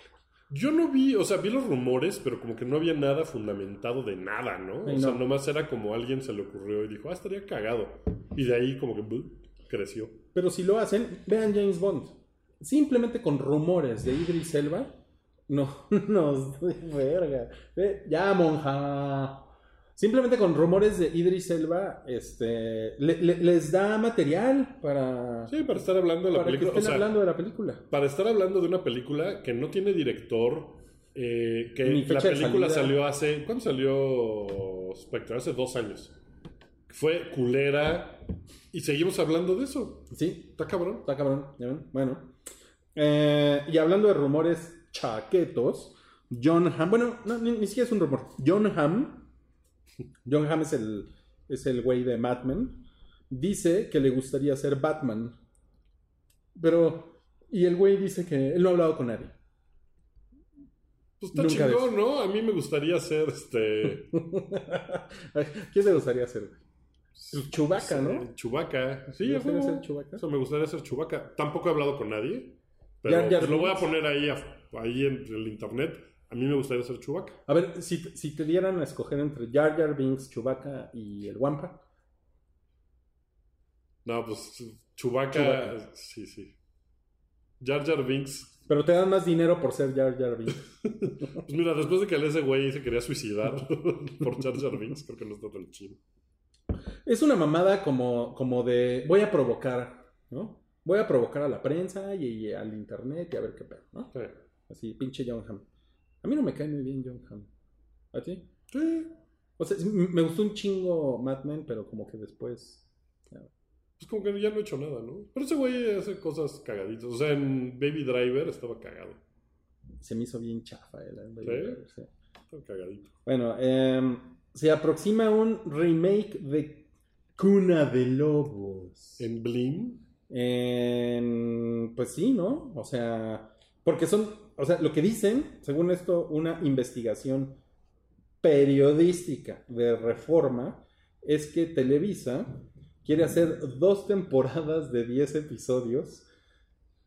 Yo no vi, o sea, vi los rumores, pero como que no había nada fundamentado de nada, ¿no? Ay, o sea, no. nomás era como alguien se le ocurrió y dijo, ah, estaría cagado. Y de ahí como que buh, creció. Pero si lo hacen, vean James Bond. Simplemente con rumores de Idris Elba, no [laughs] nos verga. Ve, Ya, monja. Simplemente con rumores de Idris Elba, este, le- le- les da material para, Sí, para estar hablando de la para que película. estén o sea, hablando de la película. para estar hablando de una película que no tiene director, eh, que Ni la película salió hace. ¿Cuándo salió Spectre? Hace dos años. Fue culera y seguimos hablando de eso. Sí, Está cabrón. está cabrón. Bueno. Eh, y hablando de rumores chaquetos, John Hamm, bueno, no, ni, ni siquiera es un rumor. John Hamm, John Hamm es el, es el güey de Mad Men, dice que le gustaría ser Batman. Pero, y el güey dice que él no ha hablado con nadie. Pues está Nunca chingón, ¿no? A mí me gustaría ser este. [laughs] ¿Quién le gustaría ser? güey? Chewbacca, ¿no? Chubaca. Sí, ¿Te gustaría ser Chewbacca? Eso me gustaría ser Chubaca. Tampoco he hablado con nadie. Pero Jar Jar pues, lo voy a poner ahí, a- ahí en el internet. A mí me gustaría ser Chubaca. A ver, si, si te dieran a escoger entre Jar Jar Binks, Chewbacca y el Wampa, No, pues. Chewbacca. Sí, sí. Jar Jar Binks. pero te dan más dinero por ser Jar Jar Binks. [laughs] Pues mira, después de que ese güey se quería suicidar [laughs] por Jar Jar Binks, creo que no está tan chido. Es una mamada como, como de voy a provocar, ¿no? Voy a provocar a la prensa y, y al internet y a ver qué pedo, ¿no? Sí. Así, pinche John Hamm. A mí no me cae muy bien John Hamm. ¿A ti? Sí. O sea, me gustó un chingo Mad Men, pero como que después... Pues como que ya no he hecho nada, ¿no? Pero ese güey hace cosas cagaditas. O sea, en Baby Driver estaba cagado. Se me hizo bien chafa el el Baby ¿Sí? Driver, sí. Estaba cagadito. Bueno, em, se aproxima un remake de Cuna de Lobos. En Blim. En- pues sí, ¿no? O sea, porque son, o sea, lo que dicen, según esto, una investigación periodística de reforma, es que Televisa quiere hacer dos temporadas de 10 episodios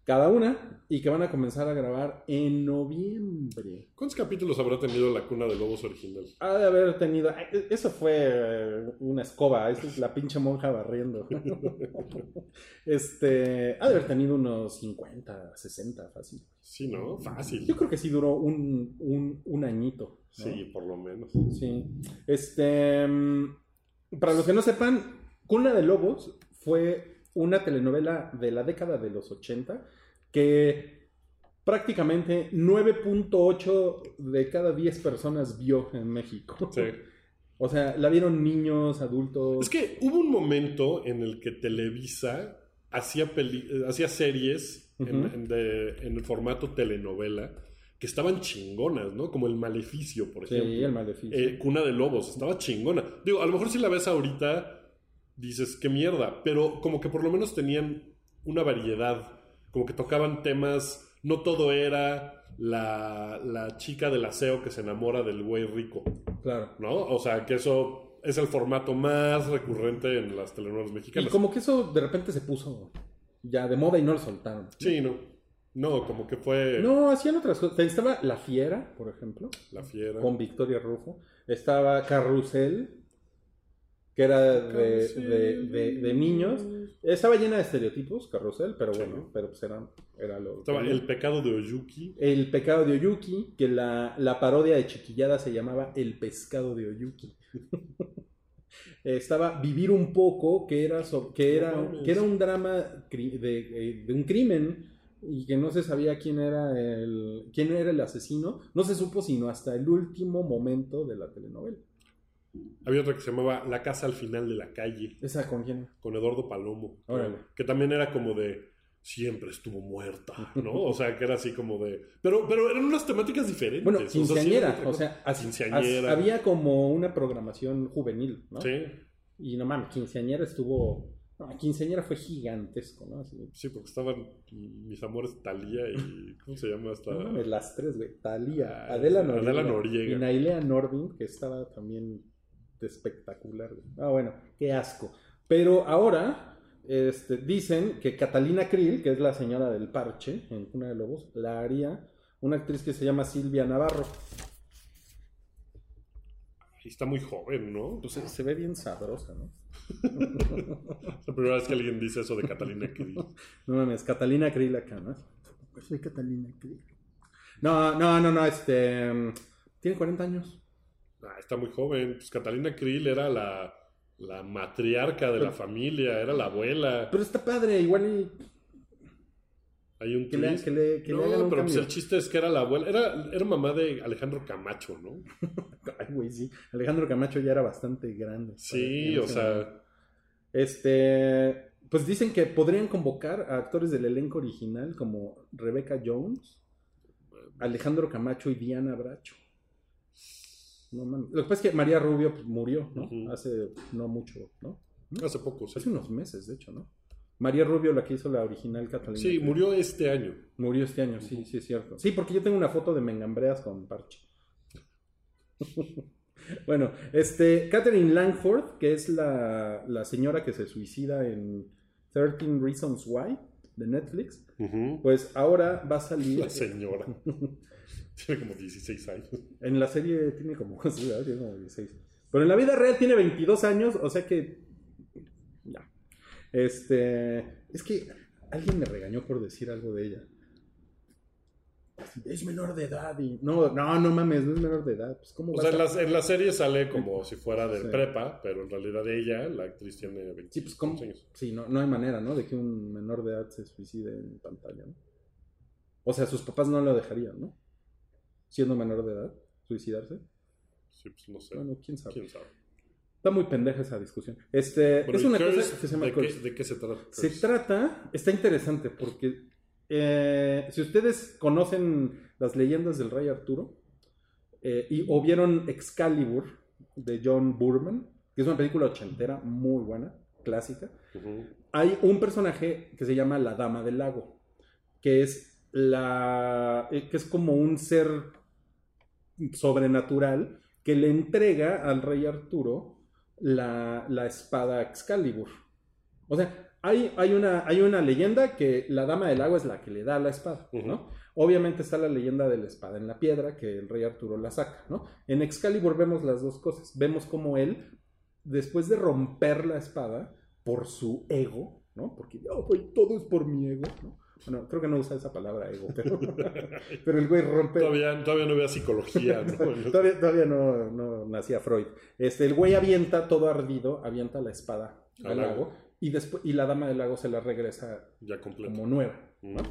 cada una y que van a comenzar a grabar en noviembre. ¿Cuántos capítulos habrá tenido la cuna de lobos original? Ha de haber tenido. ay, Eso fue eh, una escoba. Es la pinche monja barriendo. [laughs] este. Ha de haber tenido unos 50, 60, fácil. Sí, ¿no? Fácil. Yo creo que sí duró un, un, un añito. ¿no? Sí, por lo menos. Sí. Este. mm, Para los que no sepan, Cuna de Lobos fue una telenovela de la década de los 80 que prácticamente 9.8 de cada 10 personas vio en México. Sí. [laughs] O sea, la vieron niños, adultos. Es que hubo un momento en el que Televisa hacía, peli- hacía series en, Ujú. en de- en el formato telenovela que estaban chingonas, ¿no? Como El Maleficio, por Sí, ejemplo. el maleficio. Eh, Cuna de Lobos, estaba chingona. Digo, a lo mejor si la ves ahorita, dices, qué mierda, pero como que por lo menos tenían una variedad, como que tocaban temas, no todo era la, la chica del aseo que se enamora del güey rico, claro. ¿no? O sea, que eso es el formato más recurrente en las telenovelas Y mexicanas. como que eso de repente se puso ya de moda y no lo soltaron. Sí, no. No, como que fue No, hacían otras cosas. Estaba La Fiera, por ejemplo, la fiera. con Victoria Rufo. Estaba Carrusel, que era de, de- de- de niños. Estaba llena de estereotipos, Carrusel, pero Sí. bueno, pero pues era, era lo Estaba que- El pecado de Oyuki. El pecado de Oyuki, que la, la parodia de Chiquillada se llamaba El pescado de Oyuki. [laughs] Estaba Vivir un poco, que era, so- que era, que era un drama de, eh, de un crimen y que no se sabía quién era el quién era el asesino. No se supo sino hasta el último momento de la telenovela. Había otra que se llamaba La casa al final de la calle. ¿Esa con quién? con Eduardo Palomo. Órale. Que también era como de siempre estuvo muerta, [laughs] ¿no? O sea, que era así como de. Pero, pero eran unas temáticas diferentes. Bueno, o sea, quinceañera. O sea, as- Quinceañera. as- había como una programación juvenil, ¿no? Sí, Y no mames, quinceañera estuvo. No, quinceañera fue gigantesco, ¿no? Así, sí, porque estaban mis amores Talía y. ¿Cómo se llama esta? No mames, las tres, güey. Talía, Ah, Adela Noriega, Adela Noriega. y Nailea Nordin, que estaba también espectacular. güey. Ah, bueno, qué asco. Pero ahora este, dicen que Catalina Krill, que es la señora del parche en Cuna de Lobos, la haría una actriz que se llama Silvia Navarro. Y está muy joven, ¿no? Pues se, se ve bien sabrosa, ¿no? Es [laughs] la primera vez que alguien dice eso de Catalina Krill. [laughs] No mames, Catalina Krill acá, ¿no? Soy Catalina Krill. No, no, no, no, este... mm, Tiene 40 años. Ah, está muy joven. Pues Catalina Krill era la, la matriarca de la familia, era la abuela. Pero está padre, igual y Hay un que le, que le, que no, pero pues el chiste es que era la abuela. Era, era mamá de Alejandro Camacho, ¿no? [laughs] Ay, güey, sí. Alejandro Camacho ya era bastante grande. Sí, o sea. Este. Pues dicen que podrían convocar a actores del elenco original como Rebecca Jones, Alejandro Camacho y Diana Bracho. No. Lo que pasa es que María Rubio pues, murió, ¿no? Hace no mucho, ¿no? Hace poco, sí. Hace unos meses, de hecho, ¿no? María Rubio, la que hizo la original Catalina. Sí, murió este año. Murió este año, sí, sí es cierto. Sí, porque yo tengo una foto de Mengambreas con parche. [laughs] Bueno, este, Catherine Langford, que es la, la señora que se suicida en 13 Reasons Why de Netflix, pues ahora va a salir. La señora. [laughs] Tiene como 16 años. En la serie tiene como, [laughs] sí. Tiene como 16. Pero en la vida real tiene 22 años, o sea que. Ya. Este. Es que alguien me regañó por decir algo de ella. Es menor de edad y. No, no, no mames, no es menor de edad. Pues, ¿cómo O sea, a en la, en la serie sale como si fuera de Sí. prepa, pero en realidad ella, la actriz, tiene 20 Sí, pues, ¿cómo? años. Sí, no, no hay manera, ¿no? De que un menor de edad se suicide en pantalla, ¿no? O sea, sus papás no lo dejarían, ¿no? Siendo menor de edad, suicidarse. Sí, pues no sé. Bueno, quién sabe. ¿Quién sabe? Está muy pendeja esa discusión. Este, es ¿y una Curse? cosa que se llama ¿De qué, de qué se trata? Se trata, está interesante porque eh, si ustedes conocen las leyendas del rey Arturo eh, y, o vieron Excalibur de John Burman, que es una película ochentera muy buena, clásica, hay un personaje que se llama la Dama del Lago, que es la eh, que es como un ser sobrenatural que le entrega al rey Arturo la, la espada Excalibur. O sea, hay, hay, una, hay una leyenda que la Dama del Lago es la que le da la espada, ¿no? Obviamente está la leyenda de la espada en la piedra, que el rey Arturo la saca, ¿no? En Excalibur vemos las dos cosas. Vemos como él, después de romper la espada por su ego, ¿no? Porque yo, güey, todo es por mi ego, ¿no? Bueno, creo que no usa esa palabra ego, pero, [laughs] pero el güey rompe... Todavía, todavía no había psicología, ¿no? [laughs] todavía todavía no, no nacía Freud. Este, el güey avienta todo ardido, avienta la espada Al lago. y, después, y la dama del lago se la regresa ya como nueva. ¿no?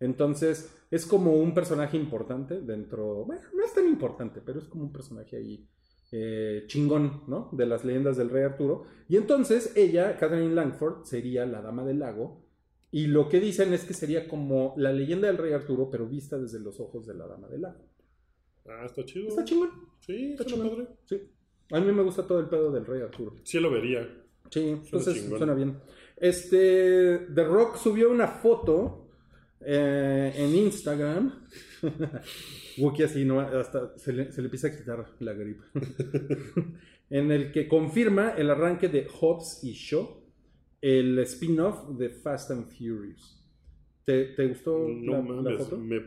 Entonces, es como un personaje importante dentro. Bueno, no es tan importante, pero es como un personaje ahí eh, chingón, ¿no? De las leyendas del rey Arturo. Y entonces, ella, Catherine Langford, sería la dama del lago. Y lo que dicen es que sería como la leyenda del rey Arturo, pero vista desde los ojos de la dama del lago. Ah, está chido. Está chingón. Sí, Está chingón. Sí. A mí me gusta todo el pedo del rey Arturo. Sí lo vería. Sí, entonces chingón. suena bien. Este, The Rock subió una foto eh, en Instagram. [laughs] Wookie así, no, hasta se le, se le empieza a quitar la gripe. [laughs] en el que confirma el arranque de Hobbs y Shaw, el spin-off de Fast and Furious. ¿Te, te gustó No la, foto? me-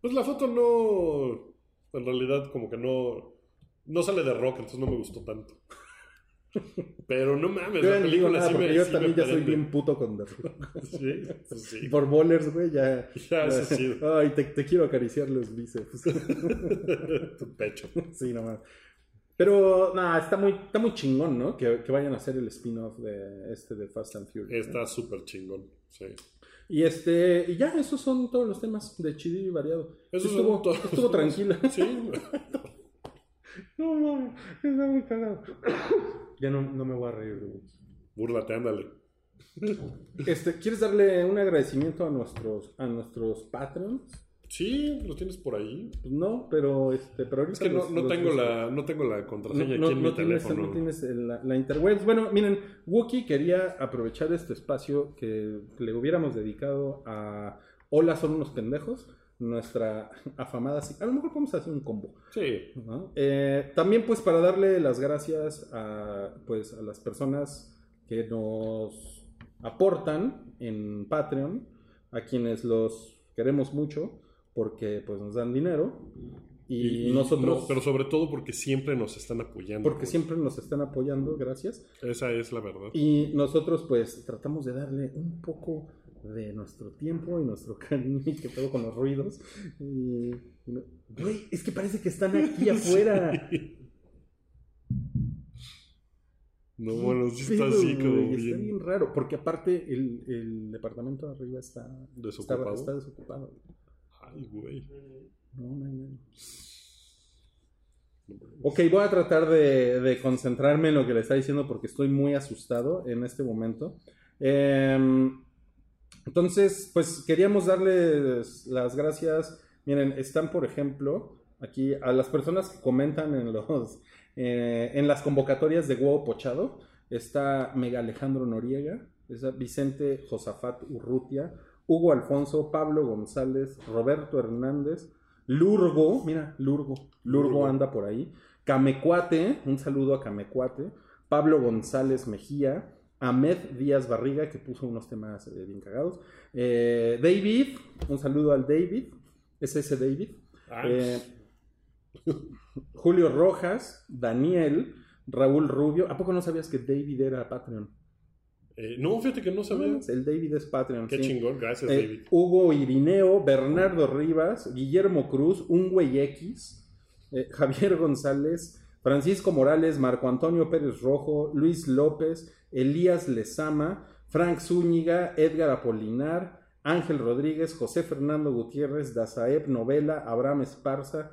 Pues la foto no. En realidad, como que no. No sale de rock, entonces no me gustó tanto. [laughs] Pero no mames, Yo la ya película nada sí me, yo sí también me ya soy bien puto con The Rock. [laughs] Sí, sí. Por bowlers, güey, ya. [laughs] Ya, eso sí. Ay, te, te quiero acariciar los bíceps. tu pecho. sí, nomás. Pero, nada, está muy, está muy chingón, ¿no? Que, que vayan a hacer el spin-off de este de Fast and Furious. ¿no? Está súper chingón. Sí. Y este, y ya, esos son todos los temas de chido y variado. Son estuvo, todos. estuvo tranquila. [laughs] Sí. [laughs] No, no, está muy cagado. [coughs] Ya no, no me voy a reír, güey. Búrlate, ándale. Este, ¿quieres darle un agradecimiento a nuestros, a nuestros Patreons? Sí, lo tienes por ahí. Pues no, pero este, pero ahorita Es que no, los- no los- tengo los- la, no tengo la contraseña no- aquí en mi tienes, teléfono. no tienes la, la interwebs. Bueno, miren, Wookie quería aprovechar este espacio que le hubiéramos dedicado a Hola, son unos pendejos, nuestra afamada... A lo mejor podemos hacer un combo. Sí. Eh, también pues para darle las gracias a, pues, a las personas que nos aportan en Patreon, a quienes los queremos mucho porque pues nos dan dinero y, nosotros... no, pero sobre todo porque siempre nos están apoyando. porque siempre nos están apoyando, gracias. Esa es la verdad. Y nosotros pues tratamos de darle un poco de nuestro tiempo y nuestro [laughs] cariño y que todo con los ruidos. Y, y no- es que parece que están aquí [laughs] afuera. No, bueno, sí ¿Qué está así como güey? Está bien bien raro, porque aparte el, el departamento de arriba está desocupado. Está, está desocupado. Ay, güey. No, no, no. Ok, voy a tratar de, de concentrarme en lo que le está diciendo porque estoy muy asustado en este momento. Em, entonces, pues queríamos darles las gracias. Miren, están, por ejemplo, aquí a las personas que comentan en los eh, en las convocatorias de Huevo Pochado. Está Mega Alejandro Noriega, está Vicente Josafat Urrutia, Hugo Alfonso, Pablo González, Roberto Hernández, Lurgo, mira, Lurgo, Lurgo Lurgo. anda por ahí. Camecuate, un saludo a Camecuate. Pablo González Mejía. Ahmed Díaz Barriga, que puso unos temas eh, bien cagados. Eh, David, un saludo al David. Es ese David. Ah. Eh, Julio Rojas, Daniel, Raúl Rubio. ¿A poco no sabías que David era Patreon? Eh, no, fíjate que no sabía. El David es Patreon. Qué sí. chingón, gracias, Eh, David. Hugo Irineo, Bernardo Rivas, Guillermo Cruz, un güey X, eh, [laughs] Javier González, Francisco Morales, Marco Antonio Pérez Rojo, Luis López, Elías Lezama, Frank Zúñiga, Edgar Apolinar, Ángel Rodríguez, José Fernando Gutiérrez, Dazaeb Novela, Abraham Esparza,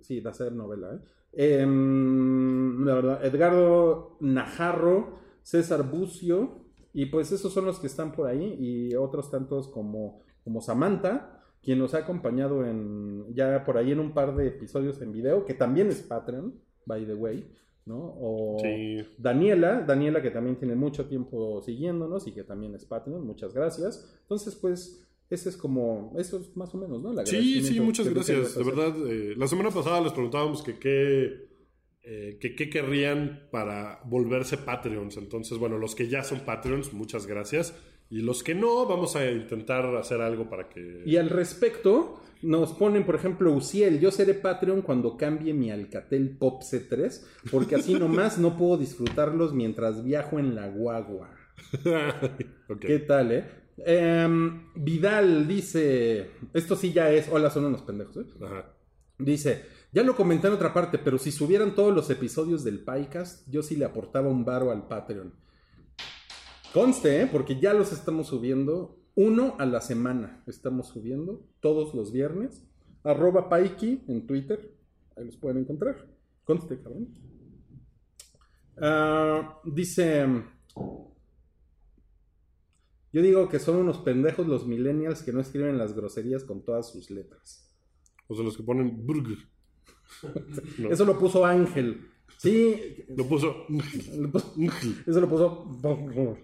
sí, Dazaeb Novela. Em, Edgardo Najarro, César Bucio, y pues esos son los que están por ahí, y otros tantos como, como Samantha, quien nos ha acompañado en ya por ahí en un par de episodios en video, que también es Patreon, by the way, ¿no? O Sí. Daniela, Daniela que también tiene mucho tiempo siguiéndonos y que también es Patreon, muchas gracias. Entonces, pues, ese es como, eso es más o menos, ¿no? El Sí, sí, muchas gracias. De verdad, eh, la semana pasada les preguntábamos que qué, eh, que qué querrían para volverse Patreons. Entonces, bueno, los que ya son Patreons, muchas gracias. Y los que no, vamos a intentar hacer algo para que... Y al respecto, nos ponen, por ejemplo, Uciel, yo seré Patreon cuando cambie mi Alcatel Pop C3, porque así [laughs] nomás no puedo disfrutarlos mientras viajo en la guagua. [laughs] ¿Qué tal, eh? Em, Vidal dice, esto sí ya es, hola, son unos pendejos, ¿eh? Ajá. Dice, ya lo comenté en otra parte, pero si subieran todos los episodios del podcast, yo sí le aportaba un varo al Patreon. Conste, ¿eh? porque ya los estamos subiendo uno a la semana. Estamos subiendo todos los viernes. Arroba Paiki en Twitter. Ahí los pueden encontrar. Conste, cabrón. Ah, dice... Yo digo que son unos pendejos los millennials que no escriben las groserías con todas sus letras. O sea, los que ponen burger. [laughs] No. Eso lo puso Ángel. Sí, Lo puso... lo puso- [laughs] eso lo puso.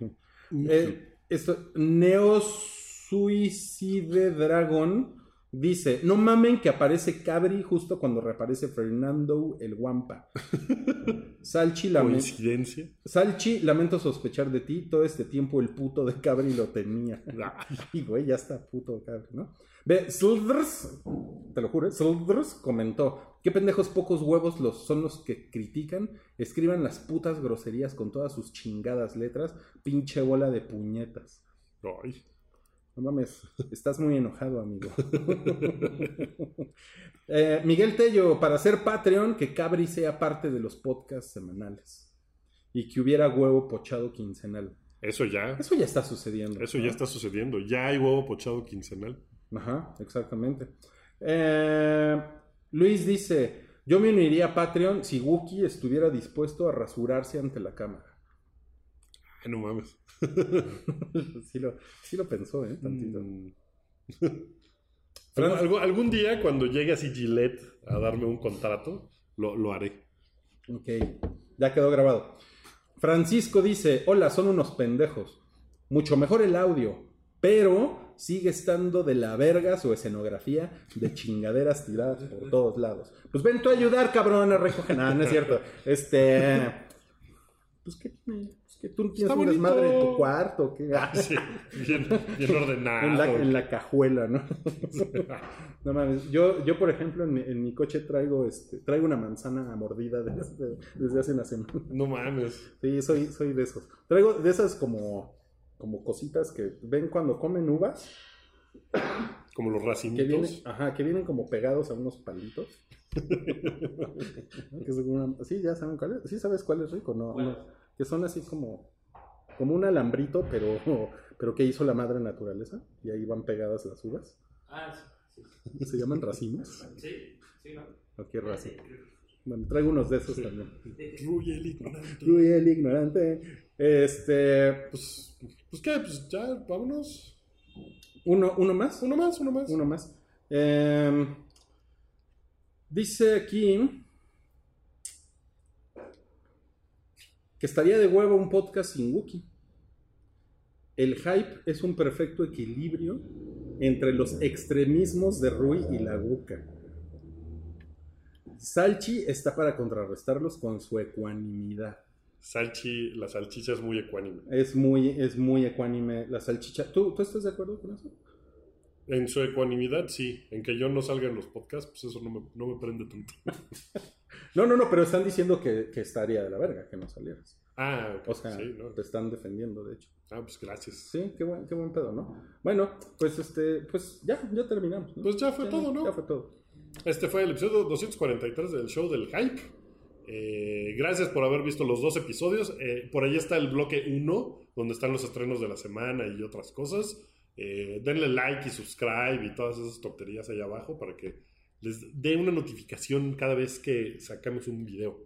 Eh, esto, Neo Suicide Dragon dice: No mamen que aparece Cabri justo cuando reaparece Fernando el Guampa. [laughs] Salchi, lame- Coincidencia. Salchi, lamento sospechar de ti. Todo este tiempo el puto de Cabri lo tenía. Y güey, ya está puto Cabri, ¿no? Ve, Silders, te lo juro, Silders comentó: ¿Qué pendejos pocos huevos los, son los que critican? Escriban las putas groserías con todas sus chingadas letras, pinche bola de puñetas. ay. No mames, estás muy enojado, amigo. [laughs] Eh, Miguel Tello, para ser Patreon, que Cabri sea parte de los podcasts semanales. Y que hubiera huevo pochado quincenal. Eso ya. Eso ya está sucediendo. Eso ¿no? ya está sucediendo. Ya hay huevo pochado quincenal. Ajá, exactamente. Eh, Luis dice: Yo me uniría a Patreon si Wookie estuviera dispuesto a rasurarse ante la cámara. Ay, no mames. [laughs] sí, lo, sí lo pensó, ¿eh? Tantito. Mm. [laughs] Algún día, cuando llegue así Gillette a darme un contrato, lo, lo haré. Ok, ya quedó grabado. Francisco dice, hola, son unos pendejos. Mucho mejor el audio, pero sigue estando de la verga su escenografía de chingaderas tiradas por todos lados. Pues ven tú a ayudar, cabrón, a recoger. No, no es cierto. Este... Pues que, pues que tú tienes un desmadre en tu cuarto. ¿qué? Ah, Sí, bien, bien ordenado. en, la, en la cajuela, ¿no? [laughs] No mames, yo, yo por ejemplo en mi, en mi coche traigo este, traigo una manzana mordida desde, desde hace una semana. No mames. Sí, soy, soy de esos. Traigo de esas como, como cositas que ven cuando comen uvas, Como los que racimitos. vienen, ajá, que vienen como pegados a unos palitos. [laughs] Que son una- sí, ya saben cuál es. Sí sabes cuál es rico, no, no. Que son así como, como un alambrito, pero, [laughs] pero que hizo la madre naturaleza. Y ahí van pegadas las uvas. Ah, sí, sí. Se llaman racimos. Sí, sí, ¿no? ¿O qué raza? Bueno, traigo unos de esos también. Ruy el ignorante. Uy, el ignorante. Este. Pues, pues qué, pues ya, vámonos. Uno, uno más. Uno más, uno más. Uno más. Em, dice aquí que estaría de huevo un podcast sin Wookiee. El hype es un perfecto equilibrio entre los extremismos de Rui y la Wuka. Salchi está para contrarrestarlos con su ecuanimidad. Salchi, la salchicha es muy ecuánime. Es muy, es muy ecuánime la salchicha. ¿Tú, ¿Tú estás de acuerdo con eso? En su ecuanimidad, sí. En que yo no salga en los podcasts, pues eso no me, no me prende tanto. [laughs] No, no, no, pero están diciendo que, que estaría de la verga que no salieras. Ah, ok, O sea, sí, ¿no? te están defendiendo, de hecho. Ah, pues gracias. Sí, qué buen, qué buen pedo, ¿no? Bueno, pues este, pues ya, ya terminamos. ¿no? Pues ya fue todo, ¿no? Ya fue todo. Este fue el episodio 243 del show del hype. Eh, gracias por haber visto los dos episodios. Eh, por ahí está el bloque 1, donde están los estrenos de la semana y otras cosas. Eh, denle like y subscribe y todas esas tonterías ahí abajo para que les dé una notificación cada vez que sacamos un video.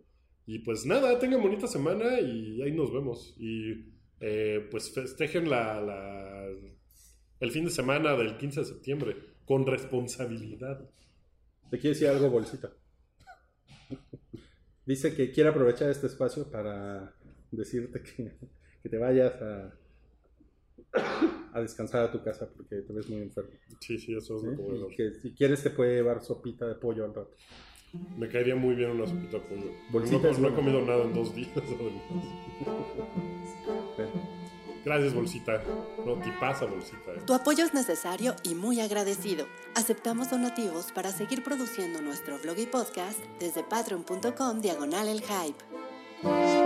Y pues nada, tengan bonita semana y ahí nos vemos. Y pues festejen la- el fin de semana del 15 de septiembre con responsabilidad. ¿Te quiere decir algo, Bolsita? Dice que quiere aprovechar este espacio para decirte que, que te vayas a, a descansar a tu casa porque te ves muy enfermo. Sí, sí, eso es ¿sí? lo que si quieres te puede llevar sopita de pollo al rato. Me caería muy bien una sopita de pollo. No, no he comido nada en dos días. [laughs] además. Gracias, bolsita. No, tipaza, bolsita. eh. Tu apoyo es necesario y muy agradecido. Aceptamos donativos para seguir produciendo nuestro blog y podcast desde patreon.com diagonal el hype.